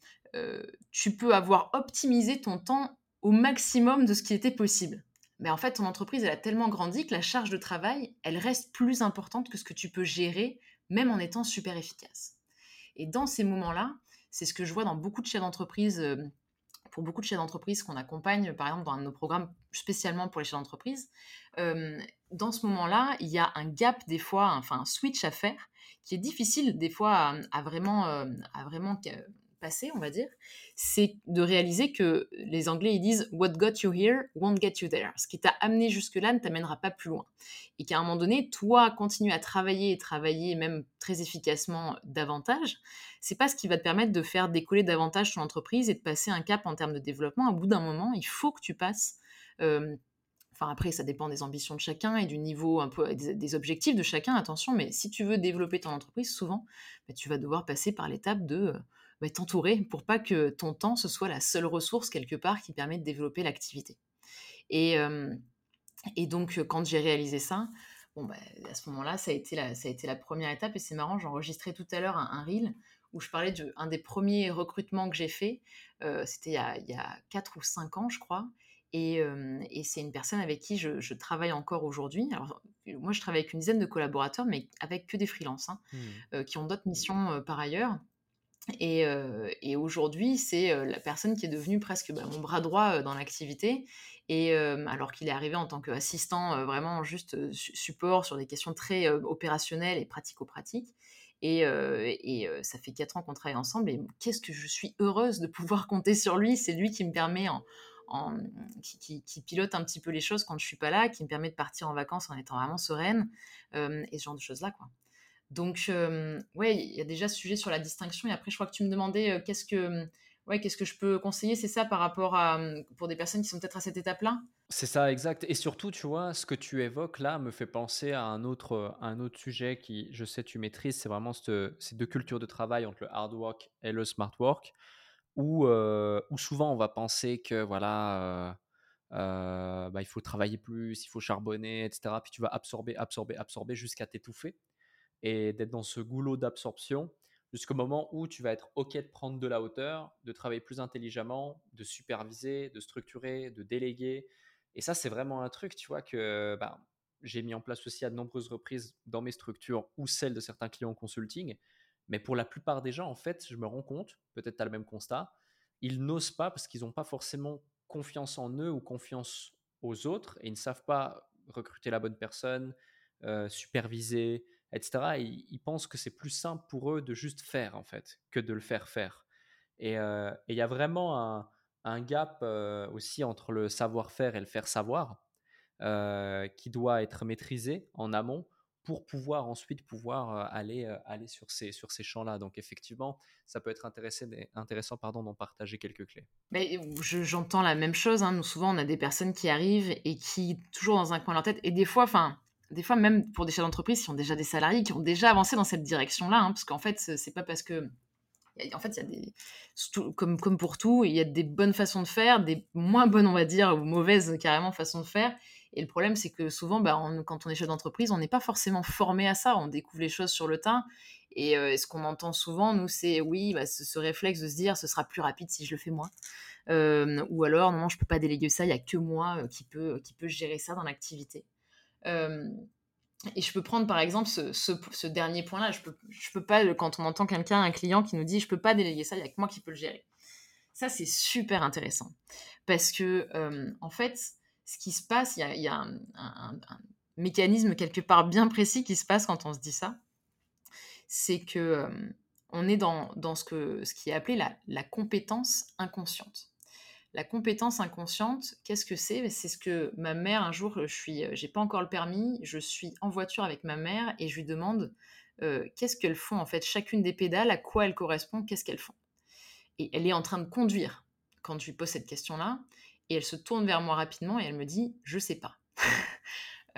tu peux avoir optimisé ton temps au maximum de ce qui était possible. Mais en fait, ton entreprise, elle a tellement grandi que la charge de travail, elle reste plus importante que ce que tu peux gérer, même en étant super efficace. Et dans ces moments-là, c'est ce que je vois dans beaucoup de chefs d'entreprise pour beaucoup de chefs d'entreprise qu'on accompagne, par exemple, dans nos programmes spécialement pour les chefs d'entreprise, euh, dans ce moment-là, il y a un gap des fois, enfin un switch à faire, qui est difficile des fois à, vraiment, euh, à vraiment passé, on va dire, c'est de réaliser que les Anglais ils disent What got you here won't get you there. Ce qui t'a amené jusque-là ne t'amènera pas plus loin. Et qu'à un moment donné, toi, continuer à travailler et travailler même très efficacement davantage, c'est pas ce qui va te permettre de faire décoller davantage ton entreprise et de passer un cap en termes de développement. Au bout d'un moment, il faut que tu passes. Euh, Enfin, après, ça dépend des ambitions de chacun et du niveau un peu des, objectifs de chacun, attention, mais si tu veux développer ton entreprise, souvent, bah, tu vas devoir passer par l'étape de euh, bah, t'entourer pour pas que ton temps, ce soit la seule ressource quelque part qui permet de développer l'activité. Et, et donc, quand j'ai réalisé ça, bon, bah, à ce moment-là, ça, a été la, ça a été la première étape. Et c'est marrant, j'enregistrais tout à l'heure un, reel où je parlais d'un des premiers recrutements que j'ai fait. C'était il, y a 4 ou 5 ans, je crois. Et, et c'est une personne avec qui je, je travaille encore aujourd'hui. Alors, moi, je travaille avec une dizaine de collaborateurs, mais avec que des freelances, hein, mmh. qui ont d'autres missions par ailleurs. Et, aujourd'hui, c'est la personne qui est devenue presque bah, mon bras droit dans l'activité. Et alors qu'il est arrivé en tant qu'assistant, vraiment juste support sur des questions très opérationnelles et pratico-pratiques. Et, ça fait quatre ans qu'on travaille ensemble. Et qu'est-ce que je suis heureuse de pouvoir compter sur lui. C'est lui qui me permet, qui, pilote un petit peu les choses quand je suis pas là, qui me permet de partir en vacances en étant vraiment sereine. et ce genre de choses-là, quoi. Donc, ouais, il y a déjà ce sujet sur la distinction. Et après, je crois que tu me demandais qu'est-ce que, ouais, qu'est-ce que je peux conseiller, c'est ça par rapport à, pour des personnes qui sont peut-être à cette étape-là? C'est ça, exact. Et surtout, tu vois, ce que tu évoques là me fait penser à un autre, un autre sujet qui, je sais, tu maîtrises. C'est vraiment ces deux cultures de travail entre le hard work et le smart work, où, où souvent on va penser que, voilà, bah, il faut travailler plus, il faut charbonner, etc. Puis tu vas absorber, absorber, absorber jusqu'à t'étouffer et d'être dans ce goulot d'absorption jusqu'au moment où tu vas être OK de prendre de la hauteur, de travailler plus intelligemment, de superviser, de structurer, de déléguer. Et ça, c'est vraiment un truc, tu vois, que bah, j'ai mis en place aussi à de nombreuses reprises dans mes structures ou celles de certains clients consulting. Mais pour la plupart des gens, en fait, je me rends compte, peut-être tu as le même constat, ils n'osent pas parce qu'ils n'ont pas forcément confiance en eux ou confiance aux autres et ils ne savent pas recruter la bonne personne, euh, superviser, etc. ils, pensent que c'est plus simple pour eux de juste faire, en fait, que de le faire faire. Et euh, il y a vraiment un, gap euh, aussi entre le savoir-faire et le faire savoir euh, qui doit être maîtrisé en amont pour pouvoir ensuite pouvoir aller, aller sur ces, sur ces champs-là. Donc effectivement, ça peut être intéressant, intéressant pardon, d'en partager quelques clés. Mais j'entends la même chose. Hein. Nous, souvent, on a des personnes qui arrivent et qui, toujours dans un coin de leur tête, et des fois, enfin, des fois, même pour des chefs d'entreprise qui ont déjà des salariés, qui ont déjà avancé dans cette direction-là, hein, parce qu'en fait, c'est pas parce que. En fait, il y a des. Comme, comme pour tout, il y a des bonnes façons de faire, des moins bonnes, on va dire, ou mauvaises carrément façons de faire. Et le problème, c'est que souvent, bah, quand on est chef d'entreprise, on n'est pas forcément formé à ça. On découvre les choses sur le tas. Et, euh, ce qu'on entend souvent, nous, c'est oui, bah, ce, réflexe de se dire ce sera plus rapide si je le fais moi. Euh, ou alors, non, je peux pas déléguer ça, il y a que moi euh, qui, peut, qui peut gérer ça dans l'activité. Euh, et je peux prendre par exemple ce, dernier point-là. Je peux, pas, quand on entend quelqu'un, un client qui nous dit je peux pas déléguer ça, il n'y a que moi qui peux le gérer. ça c'est super intéressant parce que en fait, ce qui se passe, il y a, un, mécanisme quelque part bien précis qui se passe quand on se dit ça, c'est que on est dans, ce, qui est appelé la compétence inconsciente. La compétence inconsciente, qu'est-ce que c'est? C'est ce que ma mère, un jour, je suis, j'ai pas encore le permis, je suis en voiture avec ma mère et je lui demande qu'est-ce qu'elles font en fait, chacune des pédales, à quoi elles correspondent, qu'est-ce qu'elles font? Et elle est en train de conduire quand je lui pose cette question-là, et elle se tourne vers moi rapidement et elle me dit je sais pas.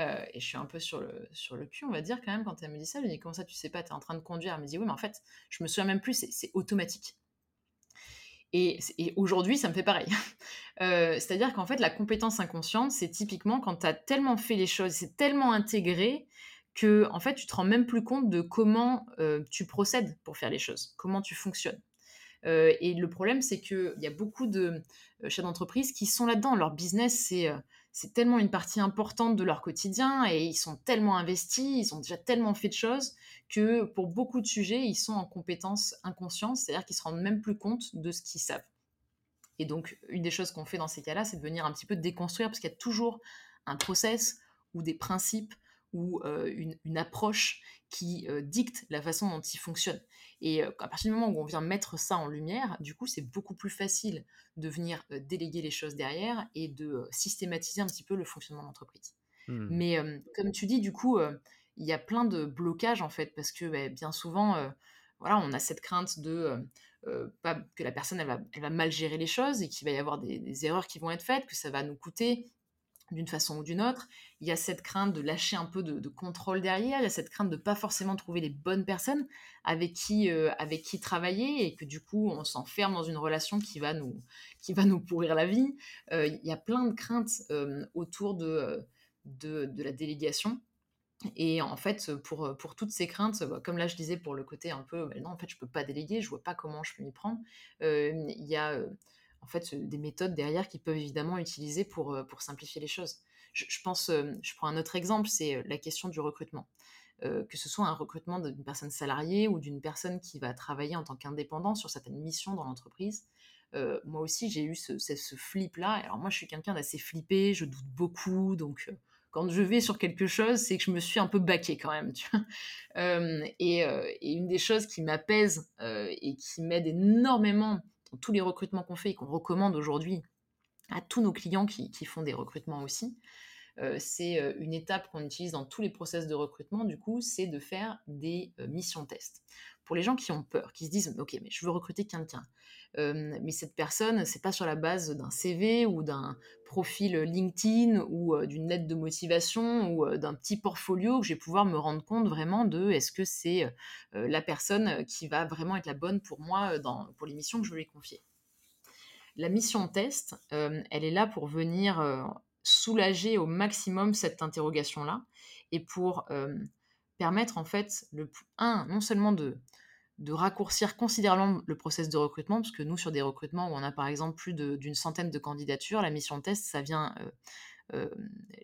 Euh, et je suis un peu sur le, sur le cul, on va dire, quand même, quand elle me dit ça. Je lui dis, comment ça, tu sais pas, tu es en train de conduire Elle me dit, oui, mais en fait, je me souviens même plus, c'est automatique. Et, aujourd'hui, ça me fait pareil. Euh, c'est-à-dire qu'en fait, la compétence inconsciente, c'est typiquement quand tu as tellement fait les choses, c'est tellement intégré que en fait, tu te rends même plus compte de comment euh, tu procèdes pour faire les choses, comment tu fonctionnes. et le problème, c'est qu'il y a beaucoup de chefs d'entreprise qui sont là-dedans. Leur business, c'est c'est tellement une partie importante de leur quotidien et ils sont tellement investis, ils ont déjà tellement fait de choses que pour beaucoup de sujets, ils sont en compétence inconsciente, c'est-à-dire qu'ils se rendent même plus compte de ce qu'ils savent. Et donc, une des choses qu'on fait dans ces cas-là, c'est de venir un petit peu déconstruire, parce qu'il y a toujours un process ou des principes ou une, une, approche qui dicte la façon dont il fonctionne. Et à partir du moment où on vient mettre ça en lumière, du coup, c'est beaucoup plus facile de venir déléguer les choses derrière et de systématiser un petit peu le fonctionnement de l'entreprise. Mmh. Mais comme tu dis, du coup, il y a plein de blocages en fait, parce que bah, bien souvent, voilà, on a cette crainte de pas, que la personne elle va, elle va, mal gérer les choses et qu'il va y avoir des, des, erreurs qui vont être faites, que ça va nous coûter d'une façon ou d'une autre. Il y a cette crainte de lâcher un peu de, contrôle derrière, il y a cette crainte de pas forcément trouver les bonnes personnes avec qui, euh, avec qui travailler et que du coup on s'enferme dans une relation qui va nous, qui va nous pourrir la vie. Euh, il y a plein de craintes euh, autour de, de, la délégation. Et en fait, pour, pour toutes ces craintes, bah, comme là je disais pour le côté un peu, bah, non, en fait, je peux pas déléguer, je vois pas comment je peux m'y prendre, il y a en fait des méthodes derrière qui peuvent évidemment utiliser pour, euh, pour simplifier les choses. Je, pense, euh, je prends un autre exemple, c'est euh, la question du recrutement. que ce soit un recrutement d'une personne salariée ou d'une personne qui va travailler en tant qu'indépendant sur certaines missions dans l'entreprise. moi aussi, j'ai eu ce, flip-là. Alors moi, je suis quelqu'un d'assez flippé, je doute beaucoup, donc quand je vais sur quelque chose, c'est que je me suis un peu baqué quand même. Et, et, une des choses qui m'apaise et qui m'aide énormément tous les recrutements qu'on fait et qu'on recommande aujourd'hui à tous nos clients qui, font des recrutements aussi, euh, c'est euh, une étape qu'on utilise dans tous les process de recrutement, du coup, c'est de faire des euh, missions tests. Pour les gens qui ont peur, qui se disent, ok, mais je veux recruter quelqu'un, mais cette personne, c'est pas sur la base d'un CV ou d'un profil LinkedIn ou d'une lettre de motivation ou d'un petit portfolio que je vais pouvoir me rendre compte vraiment de est-ce que c'est la personne qui va vraiment être la bonne pour moi dans, pour les missions que je vais confier. La mission test, elle est là pour venir soulager au maximum cette interrogation-là et pour permettre en fait, le, un, non seulement de, de raccourcir considérablement le process de recrutement, parce que nous, sur des recrutements où on a par exemple plus d'une centaine de candidatures, la mission test, ça vient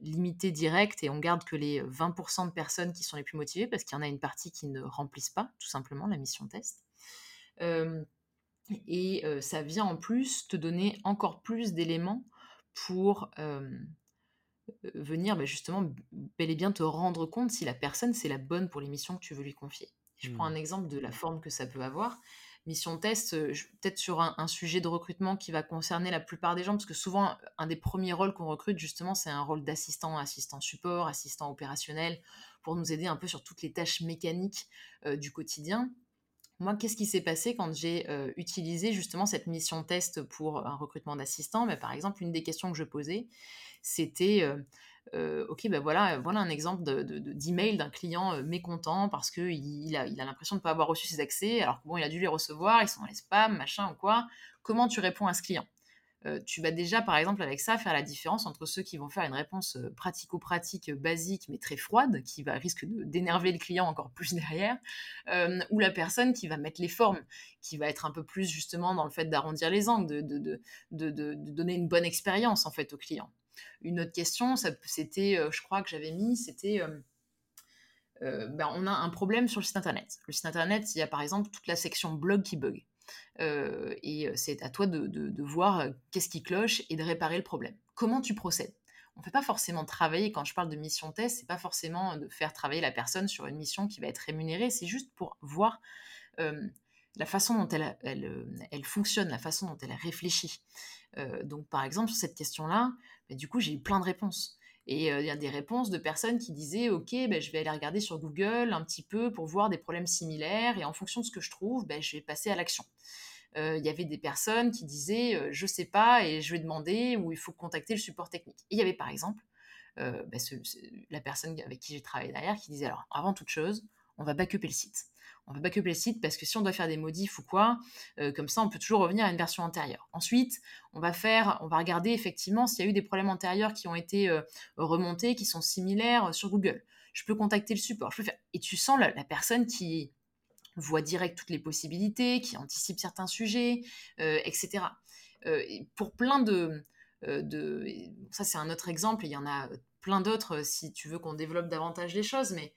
limiter direct et on garde que les 20% de personnes qui sont les plus motivées, parce qu'il y en a une partie qui ne remplissent pas tout simplement la mission test. et ça vient en plus te donner encore plus d'éléments pour venir bah, justement bel et bien te rendre compte si la personne c'est la bonne pour les missions que tu veux lui confier. Je prends un mmh. exemple de la forme que ça peut avoir. Mission test, peut-être sur un, sujet de recrutement qui va concerner la plupart des gens, parce que souvent, un des premiers rôles qu'on recrute, justement, c'est un rôle d'assistant, assistant support, assistant opérationnel, pour nous aider un peu sur toutes les tâches mécaniques du quotidien. Moi, qu'est-ce qui s'est passé quand j'ai utilisé justement cette mission test pour un recrutement d'assistant? Bah, Par exemple, une des questions que je posais, c'était ok, ben voilà, voilà un exemple d'email de, d'un client mécontent parce qu'il il a l'impression de ne pas avoir reçu ses accès, alors que il a dû les recevoir, ils sont dans les spams, machin ou quoi. Comment tu réponds à ce client? Euh, tu vas déjà, par exemple, avec ça, faire la différence entre ceux qui vont faire une réponse euh, pratico-pratique euh, basique, mais très froide, qui va risque d'énerver le client encore plus derrière, ou la personne qui va mettre les formes, qui va être un peu plus justement dans le fait d'arrondir les angles, de, de, donner une bonne expérience en fait au client. Une autre question, c'était, je crois que j'avais mis, c'était ben, on a un problème sur le site internet. Le site internet, il y a par exemple toute la section blog qui bug. et c'est à toi de, voir qu'est-ce qui cloche et de réparer le problème. Comment tu procèdes? On ne fait pas forcément travailler, quand je parle de mission test, c'est pas forcément de faire travailler la personne sur une mission qui va être rémunérée, c'est juste pour voir la façon dont elle, fonctionne, la façon dont elle réfléchit. donc par exemple, sur cette question-là, du coup, j'ai eu plein de réponses. Et il y a des réponses de personnes qui disaient, OK, ben, je vais aller regarder sur Google un petit peu pour voir des problèmes similaires, et en fonction de ce que je trouve, ben, je vais passer à l'action. Euh, il y avait des personnes qui disaient je je sais pas et je vais demander ou il faut contacter le support technique. Et il y avait par exemple euh, bah, la personne avec qui j'ai travaillé derrière qui disait alors avant toute chose, on va backuper le site. On va backuper le site parce que si on doit faire des modifs ou quoi, euh, comme ça on peut toujours revenir à une version antérieure. Ensuite, on va faire, on va regarder effectivement s'il y a eu des problèmes antérieurs qui ont été remontés, qui sont similaires sur Google. Je peux contacter le support. Je peux faire. Et tu sens la, personne qui voit direct toutes les possibilités, qui anticipe certains sujets, euh, etc. Euh, pour plein de, euh, de ça c'est un autre exemple, il y en a plein d'autres si tu veux qu'on développe davantage les choses, mais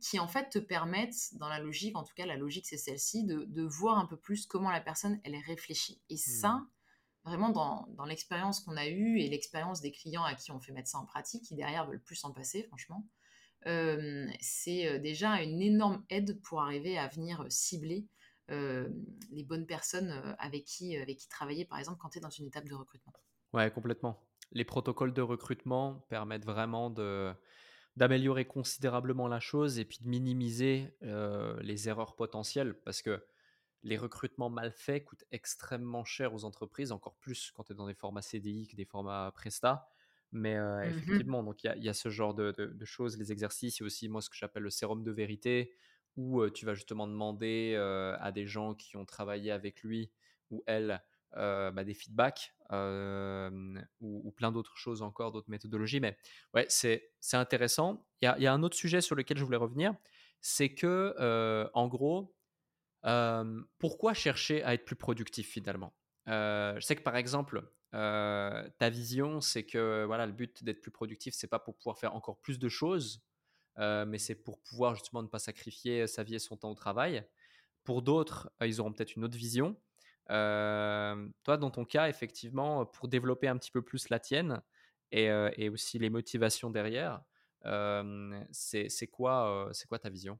qui en fait te permettent, dans la logique, en tout cas la logique c'est celle-ci, de, voir un peu plus comment la personne elle est réfléchie. Et ça, mmh. vraiment dans, dans l'expérience qu'on a eue et l'expérience des clients à qui on fait mettre ça en pratique, qui derrière veulent plus en passer, franchement, c'est déjà une énorme aide pour arriver à venir cibler les bonnes personnes avec qui, avec qui travailler, par exemple, quand tu es dans une étape de recrutement. Ouais, complètement. Les protocoles de recrutement permettent vraiment de d'améliorer considérablement la chose et puis de minimiser les erreurs potentielles parce que les recrutements mal faits coûtent extrêmement cher aux entreprises, encore plus quand tu es dans des formats CDI que des formats Presta. Mais mmh effectivement, donc il y, a ce genre de, choses, les exercices, et aussi moi ce que j'appelle le sérum de vérité, où tu vas justement demander à des gens qui ont travaillé avec lui ou elle bah, des feedbacks ou, plein d'autres choses encore, d'autres méthodologies. Mais ouais, c'est intéressant. Il y, y a, un autre sujet sur lequel je voulais revenir, c'est que en gros, pourquoi chercher à être plus productif finalement? Je sais que par exemple, euh, ta vision, c'est que voilà, le but d'être plus productif, c'est pas pour pouvoir faire encore plus de choses, euh, mais c'est pour pouvoir justement ne pas sacrifier sa vie et son temps au travail. Pour d'autres, euh, ils auront peut-être une autre vision. Toi, dans ton cas, effectivement, pour développer un petit peu plus la tienne et, et aussi les motivations derrière, c'est quoi, c'est quoi ta vision?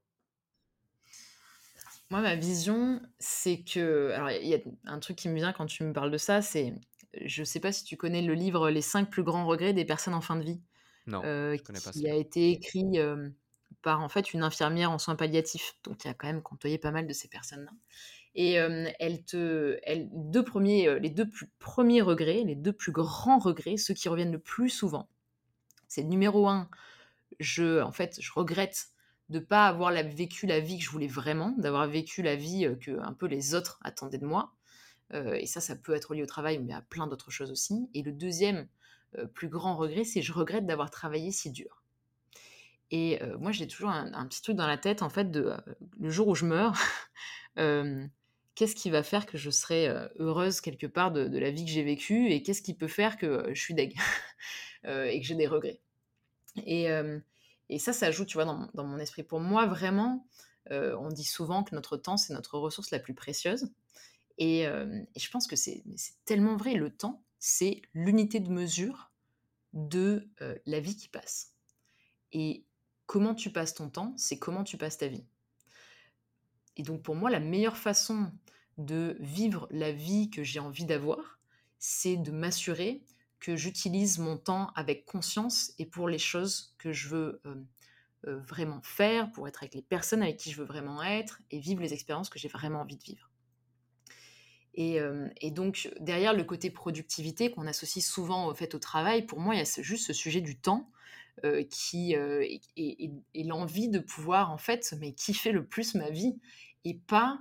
Moi, ma vision, c'est que. Alors, il y a un truc qui me vient quand tu me parles de ça, c'est je ne sais pas si tu connais le livre Les cinq plus grands regrets des personnes en fin de vie. Non, euh, je connais pas qui a été écrit euh, par en fait une infirmière en soins palliatifs, donc il a quand même côtoyé pas mal de ces personnes-là. Et elle te, les deux plus premiers regrets, les deux plus grands regrets, ceux qui reviennent le plus souvent, c'est numéro un, je, en fait, je regrette de pas avoir vécu la vie que je voulais vraiment, d'avoir vécu la vie que un peu les autres attendaient de moi. Et ça, ça peut être lié au travail, mais à plein d'autres choses aussi. Et le deuxième plus grand regret, c'est je regrette d'avoir travaillé si dur. Et moi, j'ai toujours un, petit truc dans la tête, en fait, de le jour où je meurs, qu'est-ce qui va faire que je serai heureuse quelque part de, la vie que j'ai vécue et qu'est-ce qui peut faire que je suis deg et que j'ai des regrets. Et, et, ça, ça joue, tu vois, dans, dans, mon esprit. Pour moi, vraiment, on dit souvent que notre temps, c'est notre ressource la plus précieuse. Et, je pense que c'est tellement vrai, le temps, c'est l'unité de mesure de la vie qui passe. Et comment tu passes ton temps, c'est comment tu passes ta vie. Et donc pour moi, la meilleure façon de vivre la vie que j'ai envie d'avoir, c'est de m'assurer que j'utilise mon temps avec conscience et pour les choses que je veux vraiment faire, pour être avec les personnes avec qui je veux vraiment être et vivre les expériences que j'ai vraiment envie de vivre. Et, donc, derrière le côté productivité qu'on associe souvent au fait au travail, pour moi, il y a juste ce sujet du temps qui est, l'envie de pouvoir, en fait, mais kiffer le plus ma vie et pas.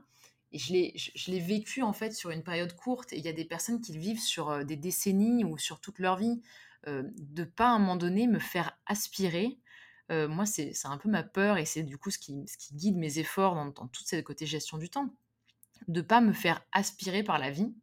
Et je l'ai vécu, en fait, sur une période courte. Et il y a des personnes qui le vivent sur des décennies ou sur toute leur vie. de pas, à un moment donné, me faire aspirer. moi, c'est un peu ma peur et c'est du coup ce qui, ce qui guide mes efforts dans, dans tout ce côté gestion du temps de pas me faire aspirer par la vie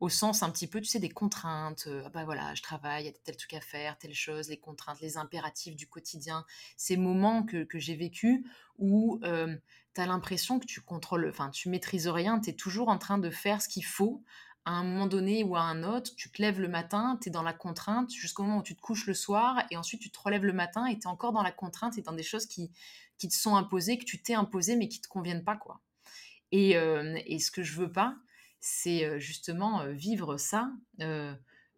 au sens un petit peu, tu sais, des contraintes. ah bah voilà, je travaille, il y a tel truc à faire, telle chose, les contraintes, les impératifs du quotidien. Ces moments que, que j'ai vécu où tu as l'impression que tu contrôles, enfin, tu maîtrises rien, tu es toujours en train de faire ce qu'il faut à un moment donné ou à un autre, tu te lèves le matin, tu es dans la contrainte jusqu'au moment où tu te couches le soir, et ensuite tu te relèves le matin et tu es encore dans la contrainte et dans des choses qui, qui te sont imposées, que tu t'es imposées mais qui te conviennent pas. quoi. Et, et ce que je veux pas, c'est justement vivre ça,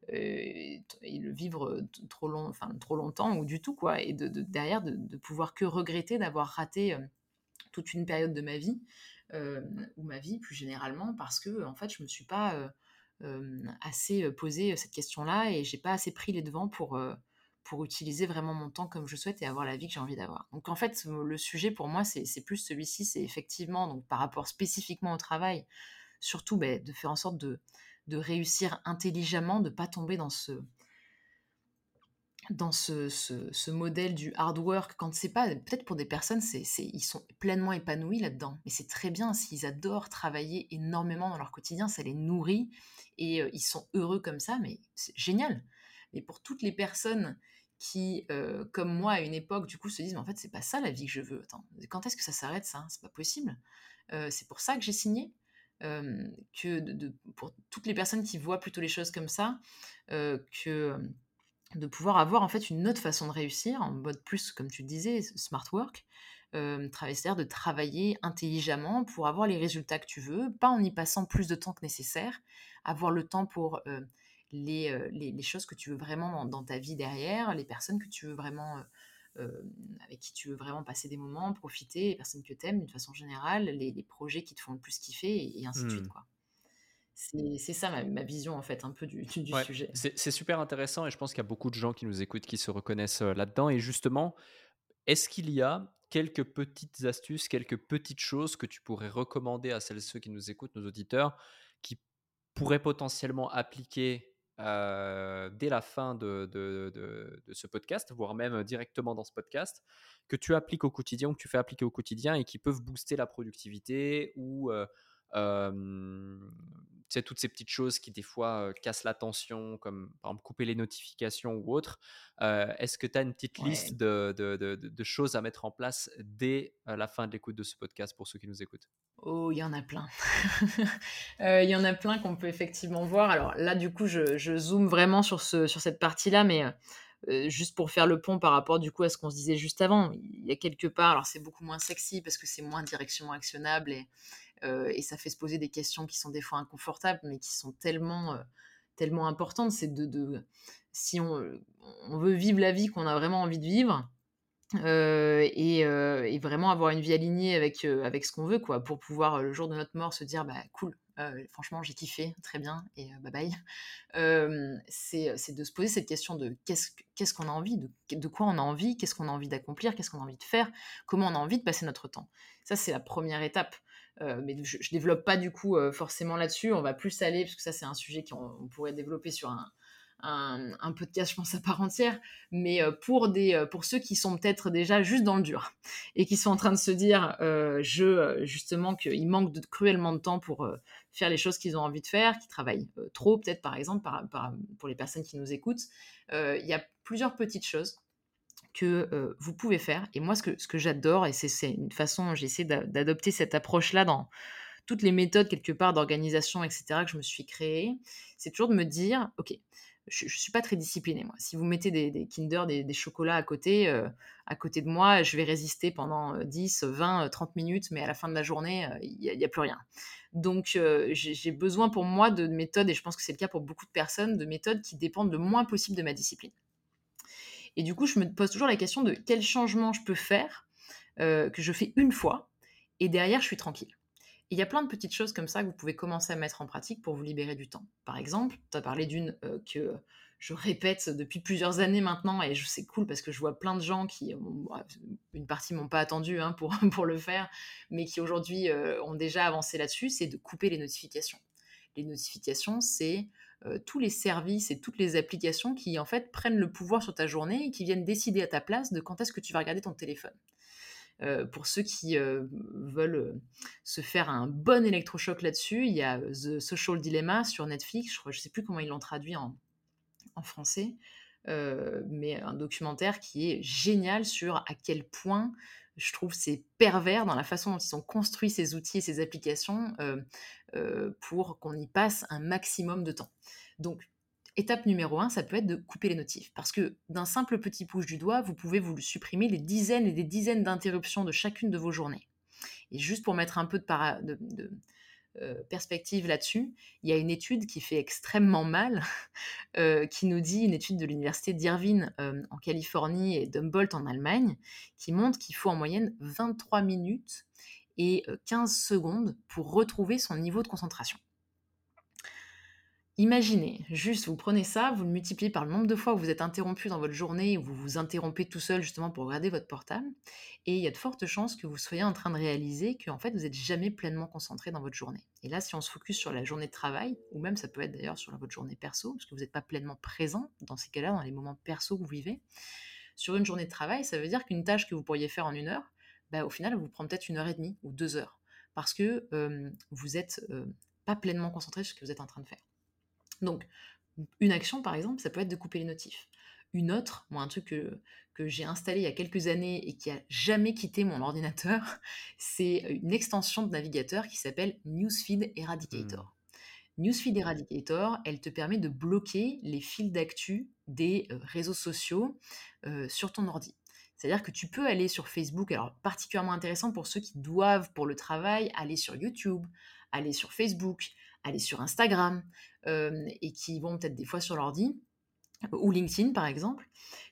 et le vivre trop, long, enfin, trop longtemps ou du tout, quoi, et de, derrière de, pouvoir que regretter d'avoir raté toute une période de ma vie, ou ma vie plus généralement, parce que en fait, je me suis pas assez posé cette question-là et j'ai pas assez pris les devants pour pour utiliser vraiment mon temps comme je souhaite et avoir la vie que j'ai envie d'avoir. Donc en fait, le sujet pour moi, c'est plus celui-ci, c'est effectivement, donc par rapport spécifiquement au travail, surtout bah, de faire en sorte de, réussir intelligemment, de ne pas tomber dans ce modèle du hard work, quand c'est pas, peut-être pour des personnes, c'est, ils sont pleinement épanouis là-dedans, mais c'est très bien s'ils adorent travailler énormément dans leur quotidien, ça les nourrit et euh, ils sont heureux comme ça, mais c'est génial. Mais pour toutes les personnes qui, euh, comme moi à une époque, du coup, se disent, mais en fait, c'est pas ça la vie que je veux. Quand est-ce que ça s'arrête ça? C'est pas possible. Euh, c'est pour ça que j'ai signé que de, pour toutes les personnes qui voient plutôt les choses comme ça, que de pouvoir avoir en fait une autre façon de réussir, en mode plus, comme tu disais, smart work, c'est-à-dire de travailler intelligemment pour avoir les résultats que tu veux, pas en y passant plus de temps que nécessaire, avoir le temps pour les, choses que tu veux vraiment dans, ta vie derrière, les personnes que tu veux vraiment euh, avec qui tu veux vraiment passer des moments, profiter, les personnes que tu aimes d'une façon générale, les, projets qui te font le plus kiffer et, ainsi de suite. Mmh. Quoi. C'est ça ma, vision en fait un peu du, du sujet. C'est super intéressant et je pense qu'il y a beaucoup de gens qui nous écoutent qui se reconnaissent euh, là-dedans. Et justement, est-ce qu'il y a quelques petites astuces, quelques petites choses que tu pourrais recommander à celles et ceux qui nous écoutent, nos auditeurs, qui pourraient potentiellement appliquer dès la fin de, de, ce podcast, voire même directement dans ce podcast, que tu appliques au quotidien que tu fais appliquer au quotidien et qui peuvent booster la productivité ou sais, toutes ces petites choses qui des fois cassent l'attention, comme par exemple couper les notifications ou autre. Est-ce que tu as une petite liste de, de, choses à mettre en place dès la fin de l'écoute de ce podcast pour ceux qui nous écoutent? Oh, il y en a plein. Il y en a plein qu'on peut effectivement voir. Alors là, du coup, je, je zoome vraiment sur, ce, sur cette partie-là, mais juste pour faire le pont par rapport du coup à ce qu'on se disait juste avant, il y a quelque part, alors c'est beaucoup moins sexy parce que c'est moins direction actionnable et, et ça fait se poser des questions qui sont des fois inconfortables, mais qui sont tellement, tellement importantes. C'est de, si on, on, veut vivre la vie qu'on a vraiment envie de vivre, et, et, vraiment avoir une vie alignée avec, avec ce qu'on veut, quoi, pour pouvoir, le jour de notre mort, se dire, bah cool, franchement, j'ai kiffé, très bien, et bye bye. c'est de se poser cette question de qu'est-ce qu'on a envie, de, de, quoi on a envie, qu'est-ce qu'on a envie d'accomplir, qu'est-ce qu'on a envie de faire, comment on a envie de passer notre temps. Ça, c'est la première étape. Mais je, ne développe pas du coup forcément là-dessus. On va plus aller, parce que ça, c'est un sujet qu'on pourrait développer sur un, un, podcast, je pense, à part entière, mais euh, pour, des, euh, pour ceux qui sont peut-être déjà juste dans le dur et qui sont en train de se dire, euh, je, justement, qu'ils manquent de, cruellement de temps pour faire les choses qu'ils ont envie de faire, qui travaillent trop, peut-être, par exemple, pour les personnes qui nous écoutent, il y a plusieurs petites choses que vous pouvez faire. Et moi, ce que, j'adore, et c'est une façon, j'essaie d'adopter cette approche-là dans toutes les méthodes, quelque part, d'organisation, etc., que je me suis créée, c'est toujours de me dire, OK, je, ne suis pas très disciplinée moi. Si vous mettez des, Kinder, des, chocolats à côté, euh, à côté de moi, je vais résister pendant 10, 20, 30 minutes, mais à la fin de la journée, euh, il n'y a, plus rien. Donc euh, j'ai besoin pour moi de méthodes, et je pense que c'est le cas pour beaucoup de personnes, de méthodes qui dépendent le moins possible de ma discipline. Et du coup, je me pose toujours la question de quel changement je peux faire que je fais une fois, et derrière, je suis tranquille il y a plein de petites choses comme ça que vous pouvez commencer à mettre en pratique pour vous libérer du temps. Par exemple, tu as parlé d'une euh, que je répète depuis plusieurs années maintenant, et c'est cool parce que je vois plein de gens qui, une partie m'ont pas attendu hein, pour, pour le faire, mais qui aujourd'hui euh, ont déjà avancé là-dessus, c'est de couper les notifications. Les notifications, c'est euh, tous les services et toutes les applications qui en fait prennent le pouvoir sur ta journée et qui viennent décider à ta place de quand est-ce que tu vas regarder ton téléphone. pour ceux qui veulent se faire un bon électrochoc là-dessus, il y a The Social Dilemma sur Netflix. Je ne sais plus comment ils l'ont traduit en français. mais un documentaire qui est génial sur à quel point je trouve c'est pervers dans la façon dont ils ont construit ces outils et ces applications pour qu'on y passe un maximum de temps. Donc, étape numéro un, ça peut être de couper les notifs. Parce que d'un simple petit pouce du doigt, vous pouvez vous supprimer des dizaines et des dizaines d'interruptions de chacune de vos journées. Et juste pour mettre un peu de, euh, perspective là-dessus, il y a une étude qui fait extrêmement mal, euh, qui nous dit, une étude de l'université d'Irvine euh, en Californie et d'Humboldt en Allemagne, qui montre qu'il faut en moyenne 23 minutes et 15 secondes pour retrouver son niveau de concentration. Imaginez, juste vous prenez ça, vous le multipliez par le nombre de fois où vous êtes interrompu dans votre journée, où vous vous interrompez tout seul justement pour regarder votre portable, et il y a de fortes chances que vous soyez en train de réaliser que en fait vous n'êtes jamais pleinement concentré dans votre journée. Et là, si on se focus sur la journée de travail, ou même ça peut être d'ailleurs sur votre journée perso, parce que vous n'êtes pas pleinement présent dans ces cas-là, dans les moments perso que vous vivez, sur une journée de travail, ça veut dire qu'une tâche que vous pourriez faire en une heure, bah, au final, elle vous prend peut-être une heure et demie ou deux heures, parce que vous n'êtes pas pleinement concentré sur ce que vous êtes en train de faire. Donc, une action, par exemple, ça peut être de couper les notifs. Une autre, moi, un truc que, j'ai installé il y a quelques années et qui a jamais quitté mon ordinateur, c'est une extension de navigateur qui s'appelle Newsfeed Eradicator. Mmh. Newsfeed Eradicator, elle te permet de bloquer les fils d'actu des réseaux sociaux euh, sur ton ordi. C'est-à-dire que tu peux aller sur Facebook, alors particulièrement intéressant pour ceux qui doivent pour le travail aller sur YouTube, aller sur Facebook, aller sur Instagram et qui vont peut-être des fois sur l'ordi ou LinkedIn par exemple,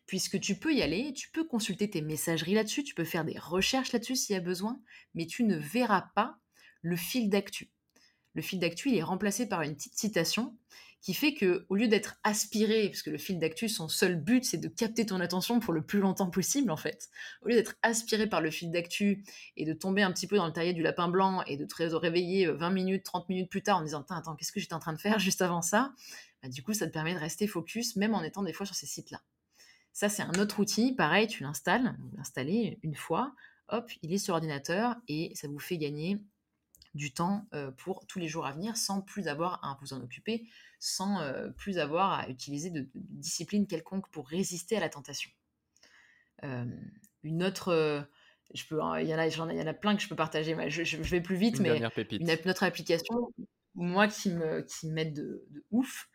puisque tu peux y aller, tu peux consulter tes messageries là-dessus, tu peux faire des recherches là-dessus s'il y a besoin, mais tu ne verras pas le fil d'actu. Le fil d'actu, il est remplacé par une petite citation qui fait que au lieu d'être aspiré, parce que le fil d'actu, son seul but, c'est de capter ton attention pour le plus longtemps possible, en fait, au lieu d'être aspiré par le fil d'actu et de tomber un petit peu dans le taillet du lapin blanc et de te réveiller 20 euh, minutes, 30 minutes plus tard en disant Attends, qu'est-ce que j'étais en train de faire juste avant ça? Bah, Du coup, ça te permet de rester focus, même en étant des fois sur ces sites-là. Ça, c'est un autre outil. Pareil, tu l'installes, vous l'installez une fois, hop, il est sur ordinateur et ça vous fait gagner du temps euh, pour tous les jours à venir sans plus avoir à vous en occuper sans euh, plus avoir à utiliser de, discipline quelconque pour résister à la tentation. Euh, une autre, je peux, il y en a, il y en a plein que je peux partager. Je, vais plus vite, mais une, autre application, moi qui me qui m'aide de, ouf,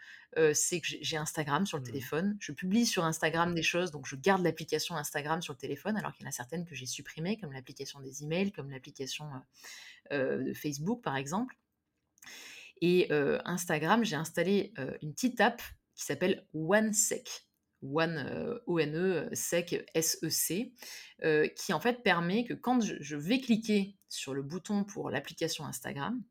c'est que j'ai Instagram sur le mmh. téléphone. Je publie sur Instagram des choses, donc je garde l'application Instagram sur le téléphone, alors qu'il y en a certaines que j'ai supprimées, comme l'application des emails, comme l'application de Facebook par exemple. Et Instagram, j'ai installé une petite app qui s'appelle OneSec. One, O-N-E, Sec, S-E-C, qui en fait permet que quand je, vais cliquer sur le bouton pour l'application Instagram,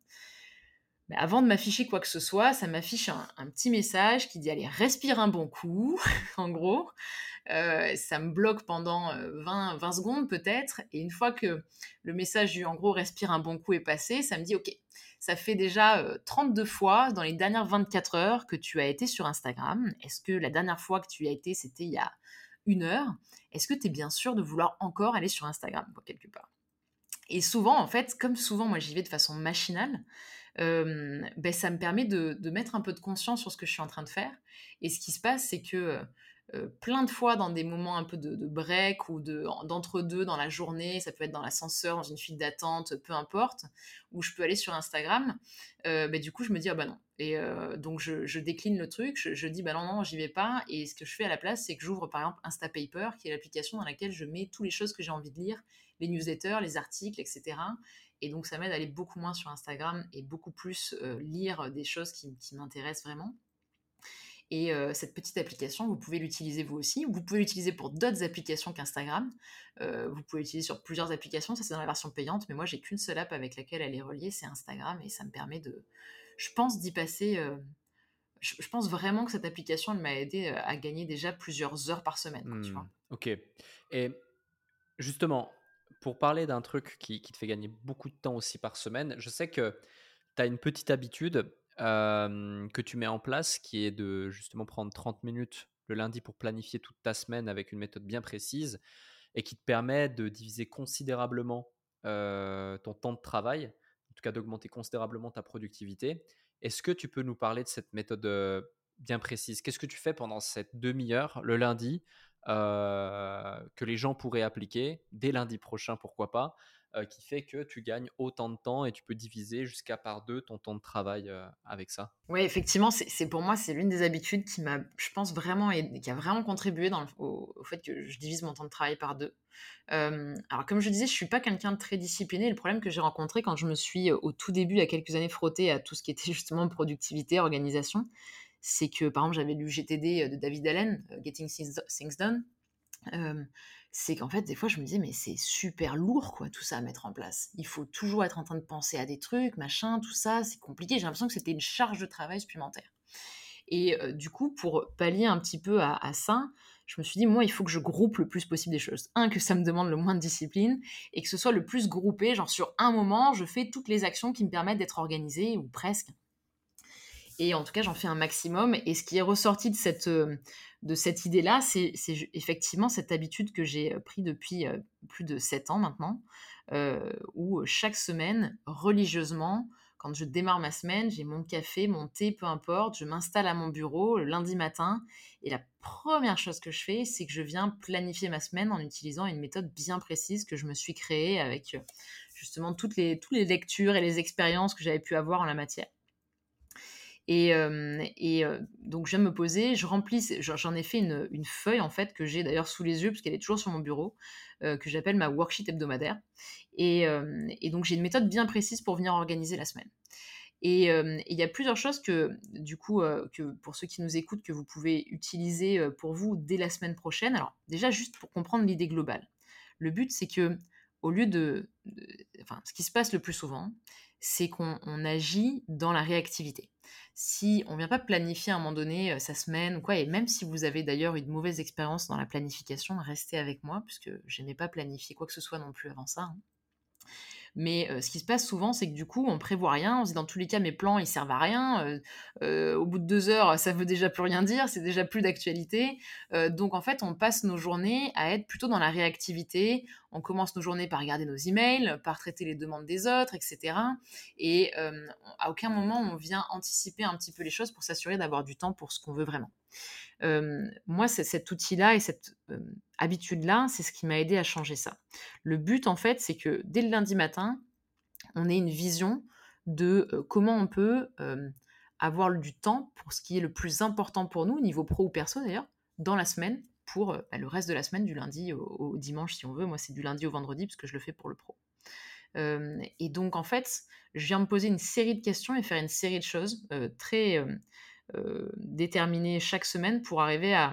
avant de m'afficher quoi que ce soit, ça m'affiche un, petit message qui dit allez, respire un bon coup, en gros. ça me bloque pendant 20, 20 secondes peut-être. Et une fois que le message du en gros respire un bon coup est passé, ça me dit ok, ça fait déjà 32 fois dans les dernières 24 heures que tu as été sur Instagram. Est-ce que la dernière fois que tu y as été, c'était il y a une heure? Est-ce que tu es bien sûr de vouloir encore aller sur Instagram, quelque part? Et souvent, en fait, comme souvent, moi j'y vais de façon machinale, ben, ça me permet de, mettre un peu de conscience sur ce que je suis en train de faire. Et ce qui se passe, c'est que plein de fois dans des moments un peu de, break ou d'entre-deux dans la journée, ça peut être dans l'ascenseur, dans une file d'attente, peu importe, où je peux aller sur Instagram, bah, du coup je me dis ah bah non. Et donc je, décline le truc, je, dis bah non, non, j'y vais pas. Et ce que je fais à la place, c'est que j'ouvre par exemple Instapaper, qui est l'application dans laquelle je mets toutes les choses que j'ai envie de lire, les newsletters, les articles, etc. Et donc ça m'aide à aller beaucoup moins sur Instagram et beaucoup plus lire des choses qui m'intéressent vraiment. Et cette petite application, vous pouvez l'utiliser vous aussi. Vous pouvez l'utiliser pour d'autres applications qu'Instagram. vous pouvez l'utiliser sur plusieurs applications. Ça, c'est dans la version payante. Mais moi, j'ai qu'une seule app avec laquelle elle est reliée, c'est Instagram. Et ça me permet de, je pense, d'y passer. Je, pense vraiment que cette application, elle m'a aidé à gagner déjà plusieurs heures par semaine. Mmh, ok. Et justement, pour parler d'un truc qui, te fait gagner beaucoup de temps aussi par semaine, je sais que tu as une petite habitude que tu mets en place, qui est de justement prendre 30 minutes le lundi pour planifier toute ta semaine avec une méthode bien précise. et qui te permet de diviser considérablement ton temps de travail, en tout cas d'augmenter considérablement ta productivité. Est-ce que tu peux nous parler de cette méthode bien précise? Qu'est-ce que tu fais pendant cette demi-heure le lundi que les gens pourraient appliquer dès lundi prochain, pourquoi pas, qui fait que tu gagnes autant de temps et tu peux diviser jusqu'à par deux ton temps de travail avec ça. Oui, effectivement, c'est pour moi, c'est l'une des habitudes qui m'a, je pense vraiment, qui a vraiment contribué dans au, fait que je divise mon temps de travail par deux. alors, comme je disais, je suis pas quelqu'un de très discipliné. Le problème que j'ai rencontré quand je me suis au tout début, il y a quelques années, frotté à tout ce qui était justement productivité, organisation, c'est que, par exemple, j'avais lu GTD de David Allen, Getting Things Done c'est qu'en fait, des fois, je me disais, mais c'est super lourd, quoi, tout ça à mettre en place. Il faut toujours être en train de penser à des trucs, machin, tout ça, c'est compliqué. J'ai l'impression que c'était une charge de travail supplémentaire. Et du coup, pour pallier un petit peu à, ça, je me suis dit, moi, il faut que je groupe le plus possible des choses. Un, que ça me demande le moins de discipline, et que ce soit le plus groupé, genre sur un moment, je fais toutes les actions qui me permettent d'être organisée, ou presque. Et en tout cas, j'en fais un maximum. Et ce qui est ressorti de cette, euh, de cette idée-là, c'est effectivement cette habitude que j'ai euh, pris depuis euh, plus de sept ans maintenant, où chaque semaine, religieusement, quand je démarre ma semaine, j'ai mon café, mon thé, peu importe, je m'installe à mon bureau le lundi matin. Et la première chose que je fais, c'est que je viens planifier ma semaine en utilisant une méthode bien précise que je me suis créée avec justement toutes les, toutes les lectures et les expériences que j'avais pu avoir en la matière. Et, et donc, je viens me poser, je remplis, j'en ai fait une, feuille en fait que j'ai d'ailleurs sous les yeux, parce qu'elle est toujours sur mon bureau, que j'appelle ma worksheet hebdomadaire. Et, donc, j'ai une méthode bien précise pour venir organiser la semaine. Et il y a plusieurs choses que, du coup, que pour ceux qui nous écoutent, que vous pouvez utiliser pour vous dès la semaine prochaine. Alors, déjà, juste pour comprendre l'idée globale. Le but, c'est que, au lieu de, Enfin, ce qui se passe le plus souvent, c'est qu'on agit dans la réactivité si on vient pas planifier à un moment donné euh, sa semaine quoi, et même si vous avez d'ailleurs une mauvaise expérience dans la planification, restez avec moi, puisque je n'aimais pas planifier quoi que ce soit non plus avant ça. Hein. Mais ce qui se passe souvent, c'est que du coup, on prévoit rien. On se dit dans tous les cas, mes plans, ils servent à rien. au bout de deux heures, ça veut déjà plus rien dire. C'est déjà plus d'actualité. donc en fait, on passe nos journées à être plutôt dans la réactivité. On commence nos journées par regarder nos emails, par traiter les demandes des autres, etc. Et à aucun moment on vient anticiper un petit peu les choses pour s'assurer d'avoir du temps pour ce qu'on veut vraiment moi, cet outil-là et cette habitude-là, c'est ce qui m'a aidé à changer ça. Le but, en fait, c'est que dès le lundi matin, on ait une vision de comment on peut avoir du temps pour ce qui est le plus important pour nous, au niveau pro ou perso d'ailleurs, dans la semaine, pour bah, le reste de la semaine, du lundi au, dimanche si on veut. Moi, c'est du lundi au vendredi parce que je le fais pour le pro. et donc, en fait, je viens me poser une série de questions et faire une série de choses très déterminer chaque semaine pour arriver à,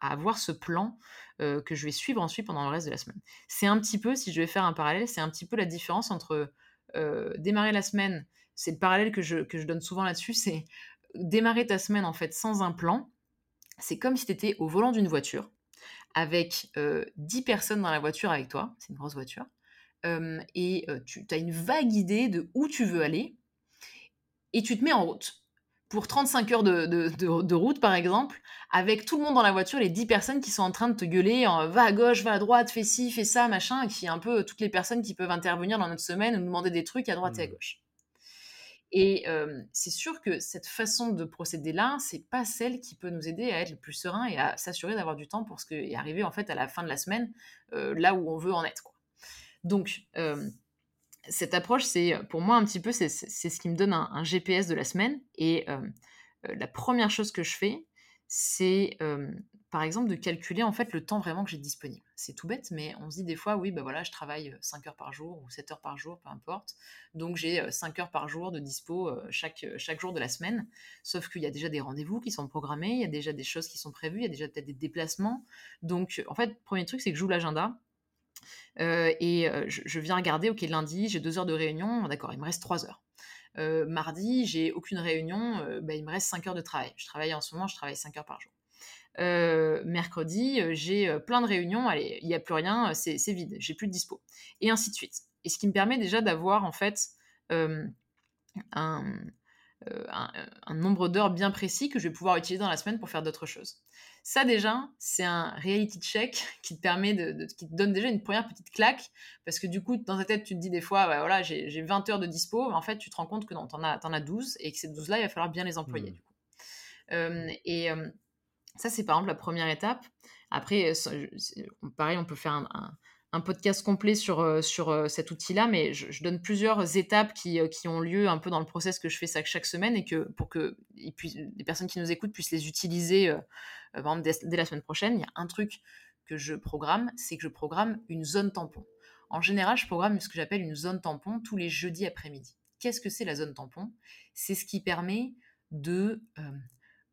avoir ce plan euh, que je vais suivre ensuite pendant le reste de la semaine. C'est un petit peu, si je vais faire un parallèle, c'est un petit peu la différence entre euh, démarrer la semaine, c'est le parallèle que je, que je donne souvent là-dessus, c'est démarrer ta semaine en fait sans un plan, c'est comme si tu étais au volant d'une voiture avec 10 personnes dans la voiture avec toi, c'est une grosse voiture, et tu as une vague idée de où tu veux aller, et tu te mets en route pour 35 heures de, route, par exemple, avec tout le monde dans la voiture, les 10 personnes qui sont en train de te gueuler va à gauche, va à droite, fais ci, fais ça, machin, qui est un peu toutes les personnes qui peuvent intervenir dans notre semaine ou nous demander des trucs à droite et à mmh. gauche. Et c'est sûr que cette façon de procéder-là, c'est pas celle qui peut nous aider à être le plus serein et à s'assurer d'avoir du temps pour ce que, et arriver en fait à la fin de la semaine là où on veut en être. Quoi. Donc, cette approche, c'est pour moi un petit peu, c'est ce qui me donne un, GPS de la semaine. Et euh, euh, la première chose que je fais, c'est euh, par exemple de calculer en fait le temps vraiment que j'ai disponible. C'est tout bête, mais on se dit des fois, oui, bah voilà, je travaille 5 heures par jour ou 7 heures par jour, peu importe. Donc j'ai 5 heures par jour de dispo chaque, chaque jour de la semaine. Sauf qu'il y a déjà des rendez-vous qui sont programmés, il y a déjà des choses qui sont prévues, il y a déjà peut-être des déplacements. Donc en fait, premier truc, c'est que je joue l'agenda et je, viens regarder, ok, lundi, j'ai deux heures de réunion, d'accord, il me reste trois heures. mardi, j'ai aucune réunion, bah, il me reste cinq heures de travail. Je travaille en ce moment, je travaille cinq heures par jour. mercredi, j'ai plein de réunions, allez, il n'y a plus rien, c'est vide, j'ai plus de dispo. Et ainsi de suite. Et ce qui me permet déjà d'avoir en fait un, un, nombre d'heures bien précis que je vais pouvoir utiliser dans la semaine pour faire d'autres choses. Ça déjà, c'est un reality check qui te permet de, qui te donne déjà une première petite claque parce que du coup, dans ta tête, tu te dis des fois, voilà, j'ai 20 heures de dispo, mais en fait, tu te rends compte que non, t'en as, en as 12 et que ces 12-là, il va falloir bien les employer. Mmh. Du coup. et ça, c'est par exemple la première étape. Après, pareil, on peut faire un un podcast complet sur, euh, sur euh, cet outil-là, mais je, donne plusieurs étapes qui, euh, qui, ont lieu un peu dans le process que je fais chaque semaine et que pour que les personnes qui nous écoutent puissent les utiliser dès, la semaine prochaine, il y a un truc que je programme, c'est que je programme une zone tampon. En général, je programme ce que j'appelle une zone tampon tous les jeudis après-midi. Qu'est-ce que c'est la zone tampon? C'est ce qui permet de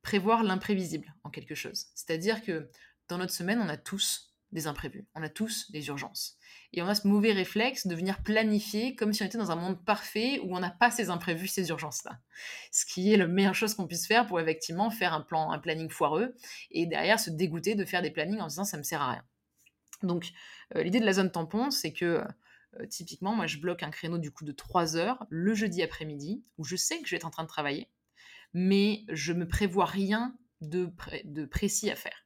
prévoir l'imprévisible en quelque chose. C'est-à-dire que dans notre semaine, on a tous des imprévus. On a tous des urgences. Et on a ce mauvais réflexe de venir planifier comme si on était dans un monde parfait où on n'a pas ces imprévus, ces urgences-là. Ce qui est la meilleure chose qu'on puisse faire pour effectivement faire un plan, un planning foireux et derrière se dégoûter de faire des plannings en disant ça me sert à rien. Donc euh, l'idée de la zone tampon, c'est que euh, typiquement, moi je bloque un créneau du coup de 3 heures le jeudi après-midi où je sais que je vais être en train de travailler, mais je me prévois rien de, de précis à faire.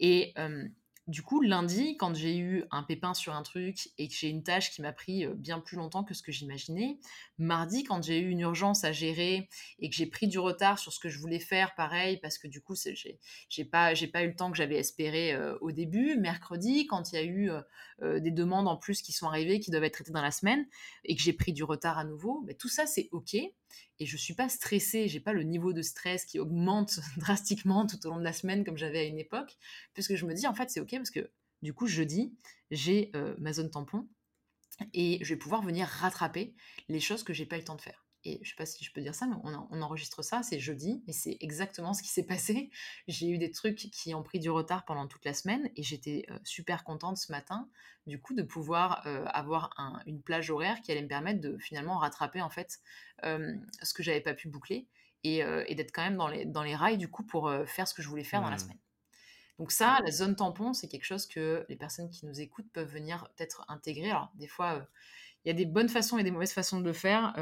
Et euh, du coup, lundi, quand j'ai eu un pépin sur un truc et que j'ai une tâche qui m'a pris bien plus longtemps que ce que j'imaginais, mardi, quand j'ai eu une urgence à gérer et que j'ai pris du retard sur ce que je voulais faire, pareil, parce que du coup, j'ai pas, eu le temps que j'avais espéré au début, mercredi, quand il y a eu des demandes en plus qui sont arrivées, qui doivent être traitées dans la semaine, et que j'ai pris du retard à nouveau, ben, tout ça, c'est OK et je suis pas stressée, j'ai pas le niveau de stress qui augmente drastiquement tout au long de la semaine comme j'avais à une époque, puisque je me dis en fait c'est ok parce que du coup jeudi j'ai euh, ma zone tampon et je vais pouvoir venir rattraper les choses que j'ai pas eu le temps de faire et je sais pas si je peux dire ça, mais on, enregistre ça, c'est jeudi, et c'est exactement ce qui s'est passé. J'ai eu des trucs qui ont pris du retard pendant toute la semaine, et j'étais euh, super contente ce matin, du coup, de pouvoir euh, avoir une plage horaire qui allait me permettre de finalement rattraper en fait euh, ce que j'avais pas pu boucler, et, d'être quand même dans les, dans les rails du coup pour faire ce que je voulais faire dans la mmh. semaine. Donc ça, la zone tampon, c'est quelque chose que les personnes qui nous écoutent peuvent venir peut-être intégrer. Alors des fois il y a des bonnes façons et des mauvaises façons de le faire.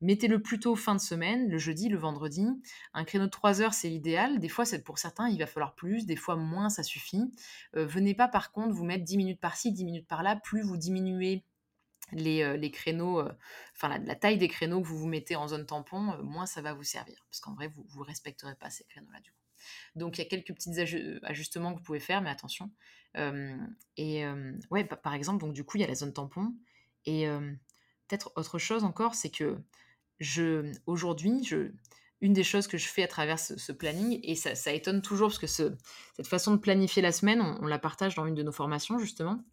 Mettez-le plutôt fin de semaine, le jeudi, le vendredi. Un créneau de 3 heures, c'est l'idéal. Des fois, pour certains, il va falloir plus, des fois moins, ça suffit. venez pas par contre vous mettre 10 minutes par-ci, 10 minutes par-là. Plus vous diminuez les, créneaux, enfin la, taille des créneaux que vous vous mettez en zone tampon, moins ça va vous servir. Parce qu'en vrai, vous ne respecterez pas ces créneaux-là du coup. Donc il y a quelques petits ajustements que vous pouvez faire, mais attention. et ouais, par exemple, donc du coup, il y a la zone tampon. Et peut-être autre chose encore, c'est que je, aujourd'hui, je, une des choses que je fais à travers ce, planning, et ça, étonne toujours parce que ce, cette façon de planifier la semaine, on, la partage dans une de nos formations justement.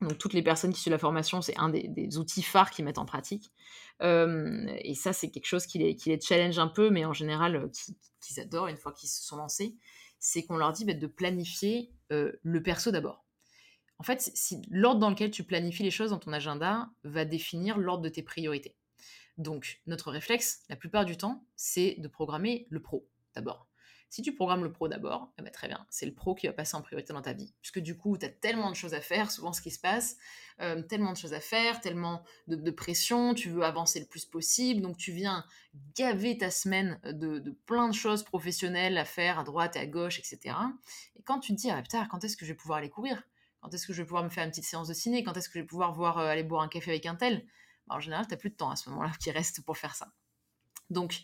Donc toutes les personnes qui suivent la formation, c'est un des, outils phares qu'ils mettent en pratique. et ça, c'est quelque chose qui les, challenge un peu, mais en général, qu'ils adorent une fois qu'ils se sont lancés. C'est qu'on leur dit bah, de planifier le perso d'abord. En fait, si, l'ordre dans lequel tu planifies les choses dans ton agenda va définir l'ordre de tes priorités. Donc, notre réflexe, la plupart du temps, c'est de programmer le pro d'abord. Si tu programmes le pro d'abord, eh ben, très bien, c'est le pro qui va passer en priorité dans ta vie. Puisque du coup, tu as tellement de choses à faire, souvent ce qui se passe, euh, tellement de choses à faire, tellement de, pression, tu veux avancer le plus possible, donc tu viens gaver ta semaine de, plein de choses professionnelles à faire à droite et à gauche, etc. Et quand tu te dis, ah putain, quand est-ce que je vais pouvoir aller courir? Quand est-ce que je vais pouvoir me faire une petite séance de ciné? Quand est-ce que je vais pouvoir voir, euh, aller boire un café avec un tel? Bah, En général, tu n'as plus de temps à ce moment-là qui reste pour faire ça. Donc,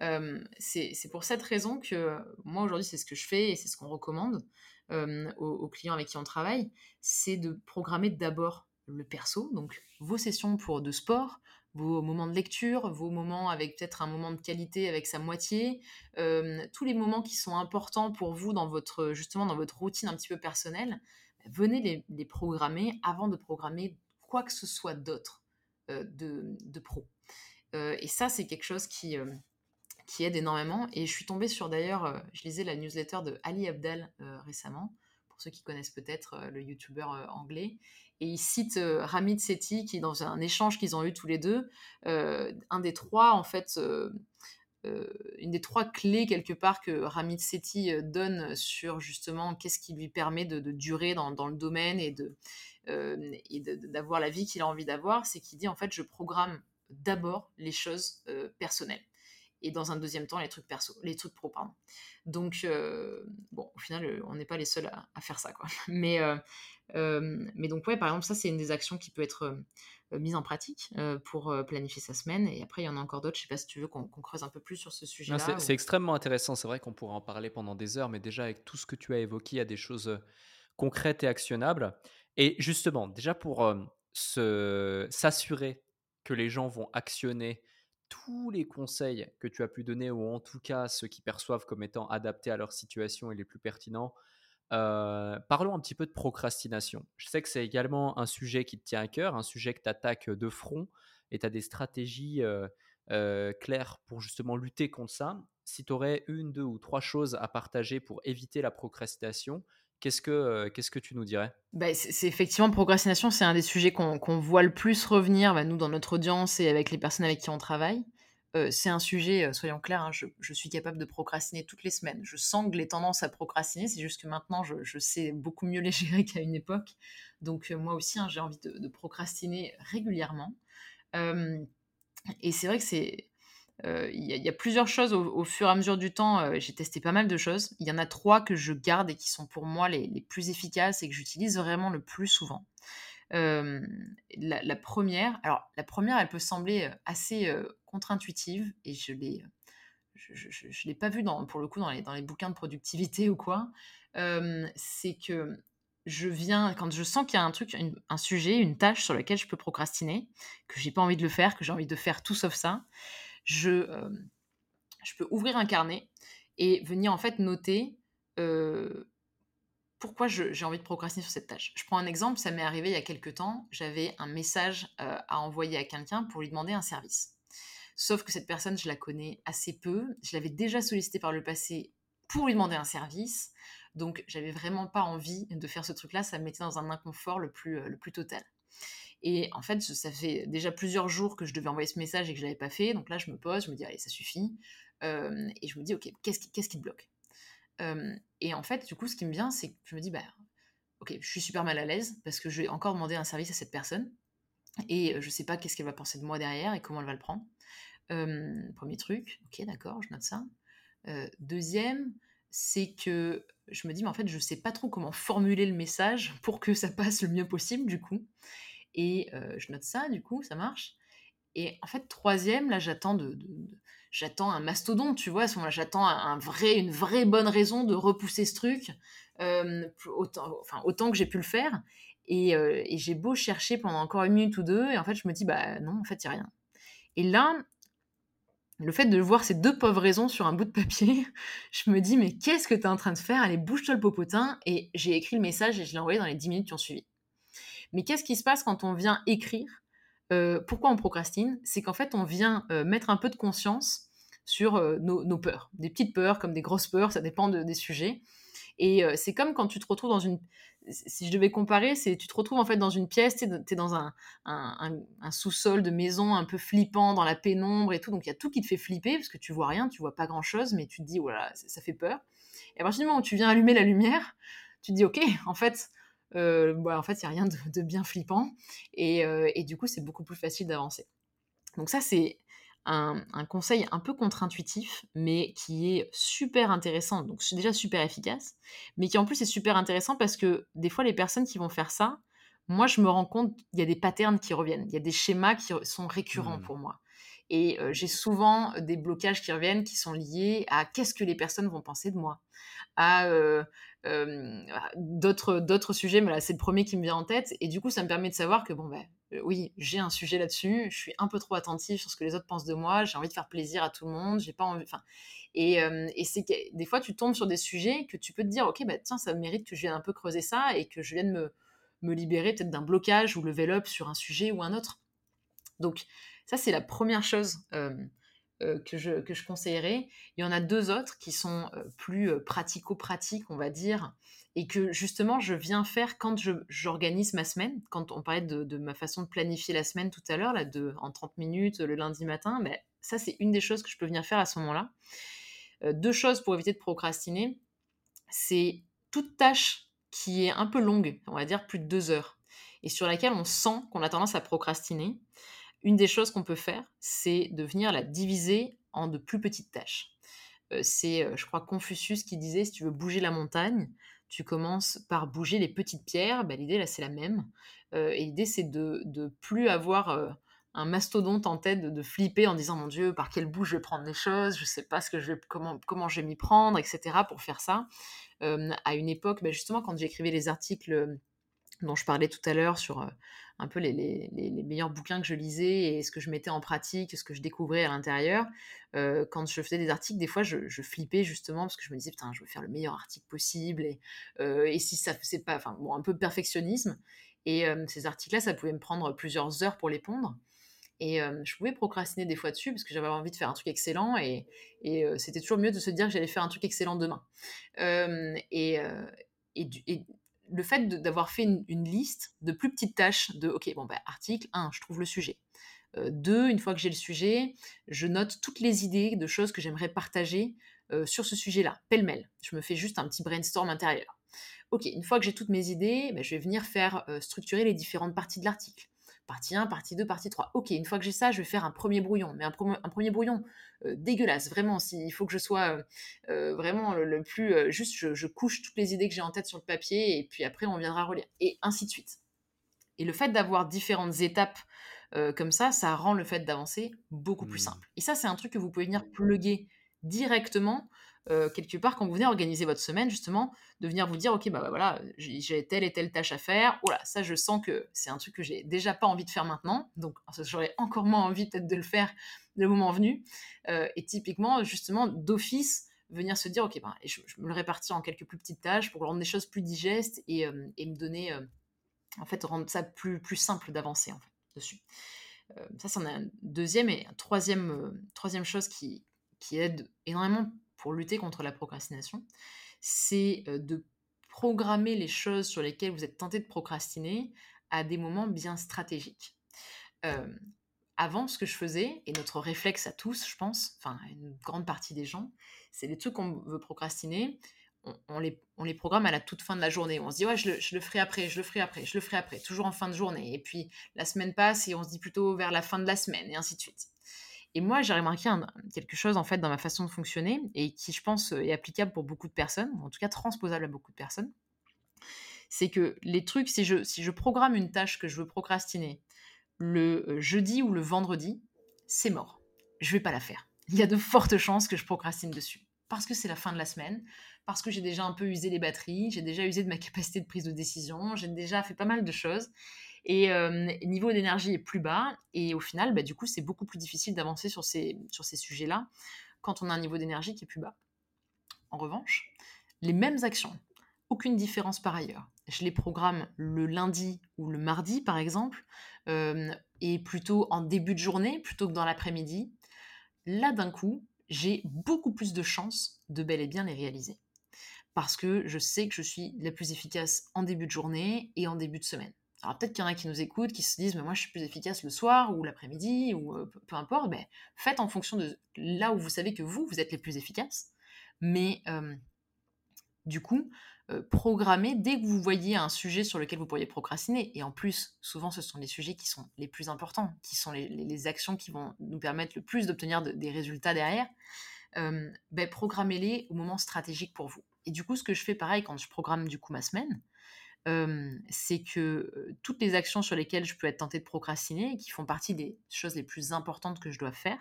euh, c'est pour cette raison que moi, aujourd'hui, c'est ce que je fais et c'est ce qu'on recommande euh, aux, clients avec qui on travaille, c'est de programmer d'abord le perso, donc vos sessions pour de sport, vos moments de lecture, vos moments avec peut-être un moment de qualité avec sa moitié, tous les moments qui sont importants pour vous dans votre justement dans votre routine un petit peu personnelle, venez les, programmer avant de programmer quoi que ce soit d'autre euh, de, pro. Euh, et ça, c'est quelque chose qui, euh, qui aide énormément. Et je suis tombée sur d'ailleurs, je lisais la newsletter de Ali Abdal récemment, pour ceux qui connaissent peut-être le youtubeur anglais. Et il cite Ramit Sethi, qui, dans un échange qu'ils ont eu tous les deux, un des trois, en fait, une des trois clés quelque part que Ramit Sethi euh, donne sur justement qu'est-ce qui lui permet de, durer dans, le domaine et de euh, d'avoir la vie qu'il a envie d'avoir, c'est qu'il dit en fait je programme d'abord les choses personnelles. et dans un deuxième temps les trucs perso, les trucs pro, pardon. Donc, euh, bon, au final, euh, on n'est pas les seuls à, faire ça, quoi. Mais, euh, mais donc, ouais, par exemple, ça, c'est une des actions qui peut être mise en pratique pour planifier sa semaine. Et après, il y en a encore d'autres. Je sais pas si tu veux qu'on creuse un peu plus sur ce sujet-là. C'est extrêmement intéressant. C'est vrai qu'on pourrait en parler pendant des heures, mais déjà, avec tout ce que tu as évoqué, il y a des choses concrètes et actionnables. Et justement, déjà pour s'assurer que les gens vont actionner tous les conseils que tu as pu donner, ou en tout cas ceux qui perçoivent comme étant adaptés à leur situation et les plus pertinents, euh, parlons un petit peu de procrastination. Je sais que c'est également un sujet qui te tient à cœur, un sujet que tu attaques de front, et tu as des stratégies euh, euh, claires pour justement lutter contre ça. Si tu aurais une, deux ou trois choses à partager pour éviter la procrastination, Qu'est-ce que, que tu nous dirais? Bah, c'est, effectivement procrastination, c'est un des sujets qu'on, voit le plus revenir, bah, nous dans notre audience et avec les personnes avec qui on travaille. C'est un sujet, soyons clairs, hein, je, suis capable de procrastiner toutes les semaines. Je sens que les tendances à procrastiner, c'est juste que maintenant je, sais beaucoup mieux les gérer qu'à une époque. Donc moi aussi, hein, j'ai envie de, procrastiner régulièrement. et c'est vrai que c'est, euh, il y, a plusieurs choses au, fur et à mesure du temps. Euh, j'ai testé pas mal de choses. Il y en a trois que je garde et qui sont pour moi les, plus efficaces et que j'utilise vraiment le plus souvent. Euh, la, première, alors la première, elle peut sembler assez contre-intuitive et je l'ai, je, l'ai pas vue dans, pour le coup dans les, bouquins de productivité ou quoi. c'est que je viens quand je sens qu'il y a un sujet, une tâche sur laquelle je peux procrastiner, que j'ai pas envie de le faire, que j'ai envie de faire tout sauf ça je, euh, peux ouvrir un carnet et venir en fait noter euh, pourquoi j'ai envie de procrastiner sur cette tâche. Je prends un exemple, ça m'est arrivé il y a quelques temps, j'avais un message euh, à envoyer à quelqu'un pour lui demander un service. Sauf que cette personne, je la connais assez peu, je l'avais déjà sollicité par le passé pour lui demander un service, donc j'avais vraiment pas envie de faire ce truc-là, ça me mettait dans un inconfort le plus, plus total. Et en fait, ça fait déjà plusieurs jours que je devais envoyer ce message et que je l'avais pas fait. Donc là, je me pose, je me dis, allez, ça suffit. et je me dis, ok, qu'est-ce qui, te bloque? Et en fait, du coup, ce qui me vient, c'est que je me dis, bah, ok, je suis super mal à l'aise parce que je vais encore demander un service à cette personne. Et je sais pas qu'est-ce qu'elle va penser de moi derrière et comment elle va le prendre. Premier truc, ok, d'accord, je note ça. deuxième, c'est que je me dis, mais en fait, je ne sais pas trop comment formuler le message pour que ça passe le mieux possible, du coup. Et je note ça, du coup, ça marche. Et en fait, troisième, là, j'attends de, j'attends un mastodonte, tu vois. À ce moment-là, j'attends un vrai, une vraie bonne raison de repousser ce truc, autant, enfin, autant que j'ai pu le faire. Et, et j'ai beau chercher pendant encore une minute ou deux, et en fait, je me dis, bah non, en fait, il n'y a rien. Et là, le fait de voir ces deux pauvres raisons sur un bout de papier, je me dis, mais qu'est-ce que tu es en train de faire? Allez, bouge-toi le popotin. Et j'ai écrit le message et je l'ai envoyé dans les 10 minutes qui ont suivi. Mais qu'est-ce qui se passe quand on vient écrire euh, Pourquoi on procrastine? C'est qu'en fait, on vient euh, mettre un peu de conscience sur euh, nos, peurs. Des petites peurs comme des grosses peurs, ça dépend des sujets. Et c'est comme quand tu te retrouves dans une... Si je devais comparer, c'est tu te retrouves en fait dans une pièce, tu es, dans un, sous-sol de maison un peu flippant, dans la pénombre et tout. Donc il y a tout qui te fait flipper parce que tu vois rien, tu vois pas grand-chose, mais tu te dis, voilà, ça, ça fait peur. Et à partir du moment où tu viens allumer la lumière, tu te dis, ok, en fait, euh, bah, en fait, il n'y a rien de, bien flippant. Euh, et, du coup, c'est beaucoup plus facile d'avancer. Donc ça, c'est un, conseil un peu contre-intuitif, mais qui est super intéressant. Donc c'est déjà super efficace, mais qui en plus est super intéressant parce que des fois, les personnes qui vont faire ça, moi, je me rends compte, il y a des patterns qui reviennent, il y a des schémas qui sont récurrents mmh. pour moi. Et euh, j'ai souvent des blocages qui reviennent qui sont liés à qu'est-ce que les personnes vont penser de moi, à d'autres d'autres sujets, mais là c'est le premier qui me vient en tête. Et du coup, ça me permet de savoir que bon ben oui, j'ai un sujet là-dessus. Je suis un peu trop attentive sur ce que les autres pensent de moi. J'ai envie de faire plaisir à tout le monde. J'ai pas envie. Enfin, et, et c'est que des fois tu tombes sur des sujets que tu peux te dire ok bah tiens ça mérite que je vienne un peu creuser ça et que je vienne me me libérer peut-être d'un blocage ou level up sur un sujet ou un autre. Donc ça c'est la première chose. Euh, que, je, que je conseillerais. Il y en a deux autres qui sont euh, plus euh, pratico-pratiques, on va dire, et que justement je viens faire quand j'organise ma semaine. Quand on parlait de, ma façon de planifier la semaine tout à l'heure, là, en 30 minutes le lundi matin, ben, ça c'est une des choses que je peux venir faire à ce moment-là. deux choses pour éviter de procrastiner, c'est toute tâche qui est un peu longue, on va dire plus de deux heures, et sur laquelle on sent qu'on a tendance à procrastiner une des choses qu'on peut faire, c'est de venir la diviser en de plus petites tâches. c'est, je crois, Confucius qui disait, si tu veux bouger la montagne, tu commences par bouger les petites pierres. Bah, l'idée, là, c'est la même. et l'idée, c'est de ne plus avoir un mastodonte en tête de, flipper en disant mon Dieu, par quel bout je vais prendre les choses, je sais pas ce que je vais, comment, comment je vais m'y prendre, etc. pour faire ça. à une époque, bah, justement, quand j'écrivais les articles dont je parlais tout à l'heure sur un peu les, meilleurs bouquins que je lisais et ce que je mettais en pratique, ce que je découvrais à l'intérieur. quand je faisais des articles, des fois, je, flippais justement parce que je me disais, putain, je veux faire le meilleur article possible. Et, et si ça c'est pas, enfin, bon, un peu perfectionnisme. Et ces articles-là, ça pouvait me prendre plusieurs heures pour les pondre. Et je pouvais procrastiner des fois dessus parce que j'avais envie de faire un truc excellent et, c'était toujours mieux de se dire que j'allais faire un truc excellent demain. et, et, le fait d'avoir fait une, liste de plus petites tâches de, ok, bon, bah, article 1, je trouve le sujet. 2, une fois que j'ai le sujet, je note toutes les idées de choses que j'aimerais partager sur ce sujet-là, pêle-mêle. Je me fais juste un petit brainstorm intérieur. Ok, une fois que j'ai toutes mes idées, bah, je vais venir faire structurer les différentes parties de l'article partie 1, partie 2, partie 3. Ok, une fois que j'ai ça, je vais faire un premier brouillon, mais un, premier brouillon euh, dégueulasse, vraiment. il faut que je sois euh, euh, vraiment le, plus. juste, je, couche toutes les idées que j'ai en tête sur le papier, et puis après, on viendra relire, et ainsi de suite. Et le fait d'avoir différentes étapes comme ça, ça rend le fait d'avancer beaucoup plus mmh. simple. Et ça, c'est un truc que vous pouvez venir plugger directement euh, quelque part, quand vous venez organiser votre semaine, justement, de venir vous dire, ok, bah, bah voilà, j'ai telle et telle tâche à faire. Voilà, ça, je sens que c'est un truc que j'ai déjà pas envie de faire maintenant, donc j'aurais encore moins envie peut-être de le faire le moment venu. Euh, et typiquement, justement, d'office, venir se dire, ok, bah, je, me le répartis en quelques plus petites tâches pour rendre les choses plus digestes et, euh, et me donner, en fait, rendre ça plus, plus simple d'avancer en fait, dessus. ça, c'en est un deuxième et un troisième, troisième chose qui, qui aide énormément lutter contre la procrastination, c'est de programmer les choses sur lesquelles vous êtes tenté de procrastiner à des moments bien stratégiques. avant, ce que je faisais, et notre réflexe à tous, je pense, enfin une grande partie des gens, c'est les trucs qu'on veut procrastiner, on, les, on, les, programme à la toute fin de la journée. On se dit, ouais, je le, je le, ferai après, je le ferai après, je le ferai après, toujours en fin de journée. Et puis la semaine passe et on se dit plutôt vers la fin de la semaine, et ainsi de suite. Et moi, j'ai remarqué quelque chose en fait dans ma façon de fonctionner et qui, je pense, est applicable pour beaucoup de personnes, en tout cas transposable à beaucoup de personnes. C'est que les trucs, si je, si je programme une tâche que je veux procrastiner le euh, jeudi ou le vendredi, c'est mort. Je vais pas la faire. Il y a de fortes chances que je procrastine dessus. Parce que c'est la fin de la semaine, parce que j'ai déjà un peu usé les batteries, j'ai déjà usé de ma capacité de prise de décision, j'ai déjà fait pas mal de choses. Et niveau d'énergie est plus bas. Et au final, bah, du coup, c'est beaucoup plus difficile d'avancer sur ces, sur ces sujets-là quand on a un niveau d'énergie qui est plus bas. En revanche, les mêmes actions, aucune différence par ailleurs. Je les programme le lundi ou le mardi, par exemple, et plutôt en début de journée plutôt que dans l'après-midi. Là, d'un coup, j'ai beaucoup plus de chances de bel et bien les réaliser. Parce que je sais que je suis la plus efficace en début de journée et en début de semaine. Alors peut-être qu'il y en a qui nous écoutent, qui se disent, mais moi je suis plus efficace le soir ou l'après-midi ou peu, importe. Mais faites en fonction de là où vous savez que vous, vous êtes les plus efficaces. Mais du coup, programmez dès que vous voyez un sujet sur lequel vous pourriez procrastiner. Et en plus, souvent, ce sont les sujets qui sont les plus importants, qui sont les, actions qui vont nous permettre le plus d'obtenir des résultats derrière. Ben, programmez-les au moment stratégique pour vous. Et du coup, ce que je fais pareil quand je programme du coup ma semaine, c'est que toutes les actions sur lesquelles je peux être tentée de procrastiner, qui font partie des choses les plus importantes que je dois faire,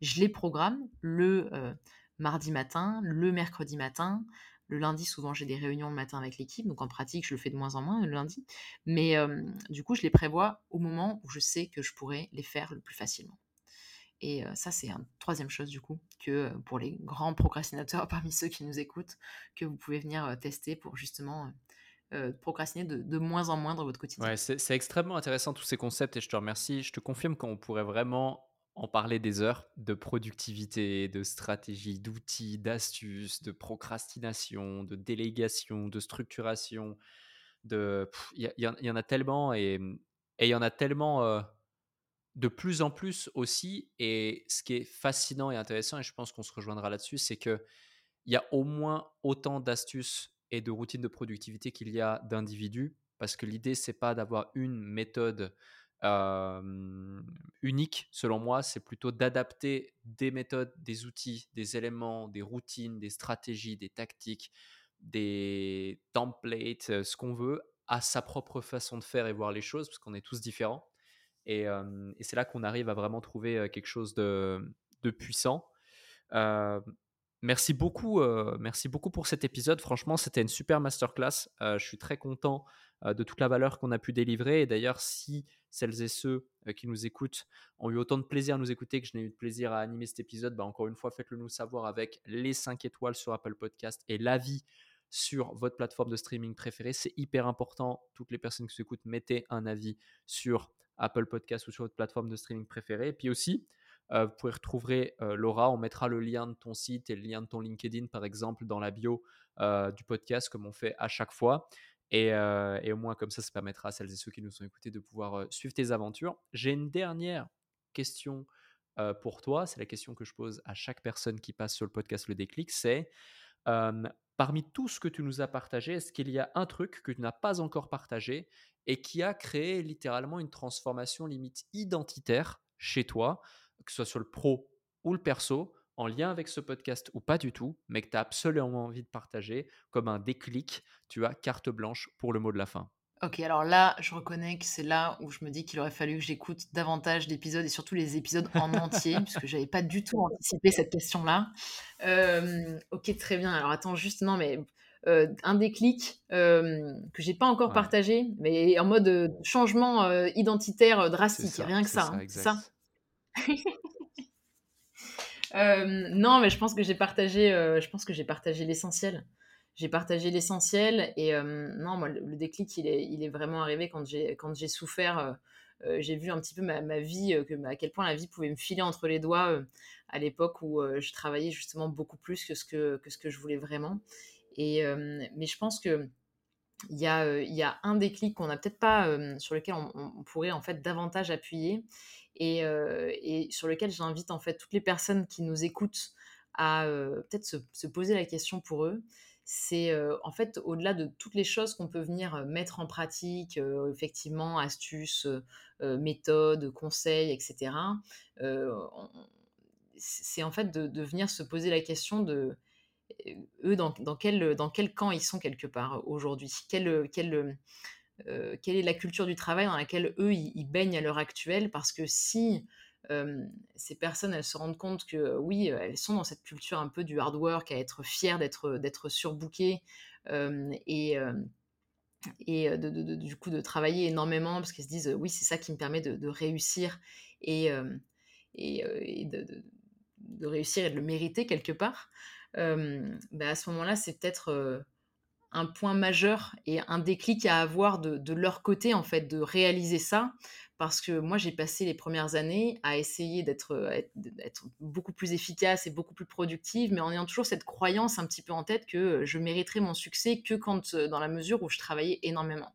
je les programme le mardi matin, le mercredi matin. Le lundi, souvent, j'ai des réunions le matin avec l'équipe, donc en pratique, je le fais de moins en moins le lundi. Mais du coup, je les prévois au moment où je sais que je pourrais les faire le plus facilement. Et ça, c'est une troisième chose, du coup, que pour les grands procrastinateurs parmi ceux qui nous écoutent, que vous pouvez venir tester pour justement euh, procrastiner de, moins en moins dans votre quotidien. Ouais, c'est extrêmement intéressant tous ces concepts et je te remercie. Je te confirme qu'on pourrait vraiment en parler des heures de productivité, de stratégie, d'outils, d'astuces, de procrastination, de délégation, de structuration. De, il y, en a tellement et il y en a tellement euh, de plus en plus aussi. Et ce qui est fascinant et intéressant, et je pense qu'on se rejoindra là-dessus, c'est que il y a au moins autant d'astuces et de routines de productivité qu'il y a d'individus, parce que l'idée, c'est pas d'avoir une méthode unique, selon moi, c'est plutôt d'adapter des méthodes, des outils, des éléments, des routines, des stratégies, des tactiques, des templates, ce qu'on veut, à sa propre façon de faire et voir les choses, parce qu'on est tous différents. Et, c'est là qu'on arrive à vraiment trouver quelque chose de, puissant. Merci beaucoup, merci beaucoup pour cet épisode. Franchement, c'était une super masterclass. je suis très content de toute la valeur qu'on a pu délivrer. Et d'ailleurs, si celles et ceux qui nous écoutent ont eu autant de plaisir à nous écouter que je n'ai eu de plaisir à animer cet épisode, bah encore une fois, faites-le nous savoir avec les 5 étoiles sur Apple Podcast et l'avis sur votre plateforme de streaming préférée. C'est hyper important. Toutes les personnes qui nous écoutent, mettez un avis sur Apple Podcast ou sur votre plateforme de streaming préférée. Et puis aussi, vous pouvez retrouver Laura. On mettra le lien de ton site et le lien de ton LinkedIn, par exemple, dans la bio du podcast, comme on fait à chaque fois. Euh, et, au moins, comme ça, ça permettra à celles et ceux qui nous ont écoutés de pouvoir euh, suivre tes aventures. J'ai une dernière question euh, pour toi. C'est la question que je pose à chaque personne qui passe sur le podcast Le Déclic. C'est parmi tout ce que tu nous as partagé, est-ce qu'il y a un truc que tu n'as pas encore partagé et qui a créé littéralement une transformation limite identitaire chez toi, que ce soit sur le pro ou le perso, en lien avec ce podcast ou pas du tout, mais que tu as absolument envie de partager comme un déclic, tu as carte blanche pour le mot de la fin. Ok, alors là, je reconnais que c'est là où je me dis qu'il aurait fallu que j'écoute davantage d'épisodes et surtout les épisodes en entier, puisque je n'avais pas du tout anticipé cette question-là. Euh, ok, très bien. Alors attends, juste, non, mais euh, un déclic euh, que j'ai pas encore partagé, mais en mode changement identitaire drastique, rien que ça. Ça, hein, Euh, non, mais je pense que j'ai partagé, euh, je pense que j'ai partagé l'essentiel. J'ai partagé l'essentiel et euh, non, moi, le, déclic, il est, il est vraiment arrivé quand j'ai, quand j'ai souffert. j'ai vu un petit peu ma, vie, que, à quel point la vie pouvait me filer entre les doigts à l'époque où je travaillais justement beaucoup plus que ce que, que, ce que je voulais vraiment. Et, mais je pense que il y, a, y a un déclic qu'on n'a peut-être pas, sur lequel on, on, pourrait en fait davantage appuyer et, sur lequel j'invite en fait toutes les personnes qui nous écoutent à peut-être se, poser la question pour eux. C'est en fait au-delà de toutes les choses qu'on peut venir mettre en pratique, effectivement, astuces, méthodes, conseils, etc. c'est en fait de, venir se poser la question de eux dans, quel, dans quel camp ils sont quelque part aujourd'hui. Quel, quel, euh, quelle est la culture du travail dans laquelle eux, ils, baignent à l'heure actuelle? Parce que si ces personnes, elles se rendent compte que oui, elles sont dans cette culture un peu du hard work, à être fières d'être, d'être surbookées et, et du coup de travailler énormément parce qu'elles se disent oui, c'est ça qui me permet de, réussir et, et, de, réussir et de le mériter quelque part. Bah, à ce moment-là, c'est peut-être un point majeur et un déclic à avoir de, leur côté, en fait, de réaliser ça. Parce que moi, j'ai passé les premières années à essayer d'être beaucoup plus efficace et beaucoup plus productive, mais en ayant toujours cette croyance un petit peu en tête que je mériterais mon succès que quand, dans la mesure où je travaillais énormément.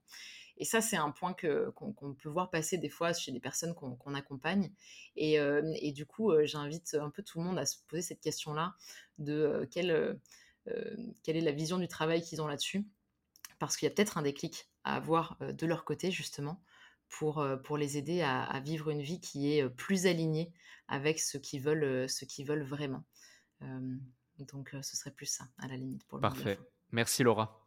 Et ça, c'est un point qu'on, peut voir passer des fois chez des personnes qu'on, accompagne. Et, et, du coup, j'invite un peu tout le monde à se poser cette question-là de euh, quelle est la vision du travail qu'ils ont là-dessus. Parce qu'il y a peut-être un déclic à avoir euh, de leur côté, justement, pour, euh, pour les aider à, vivre une vie qui est plus alignée avec ce qu'ils veulent, ce qu'ils veulent vraiment. donc, ce serait plus ça, à la limite. Pour Parfait. Merci Laura.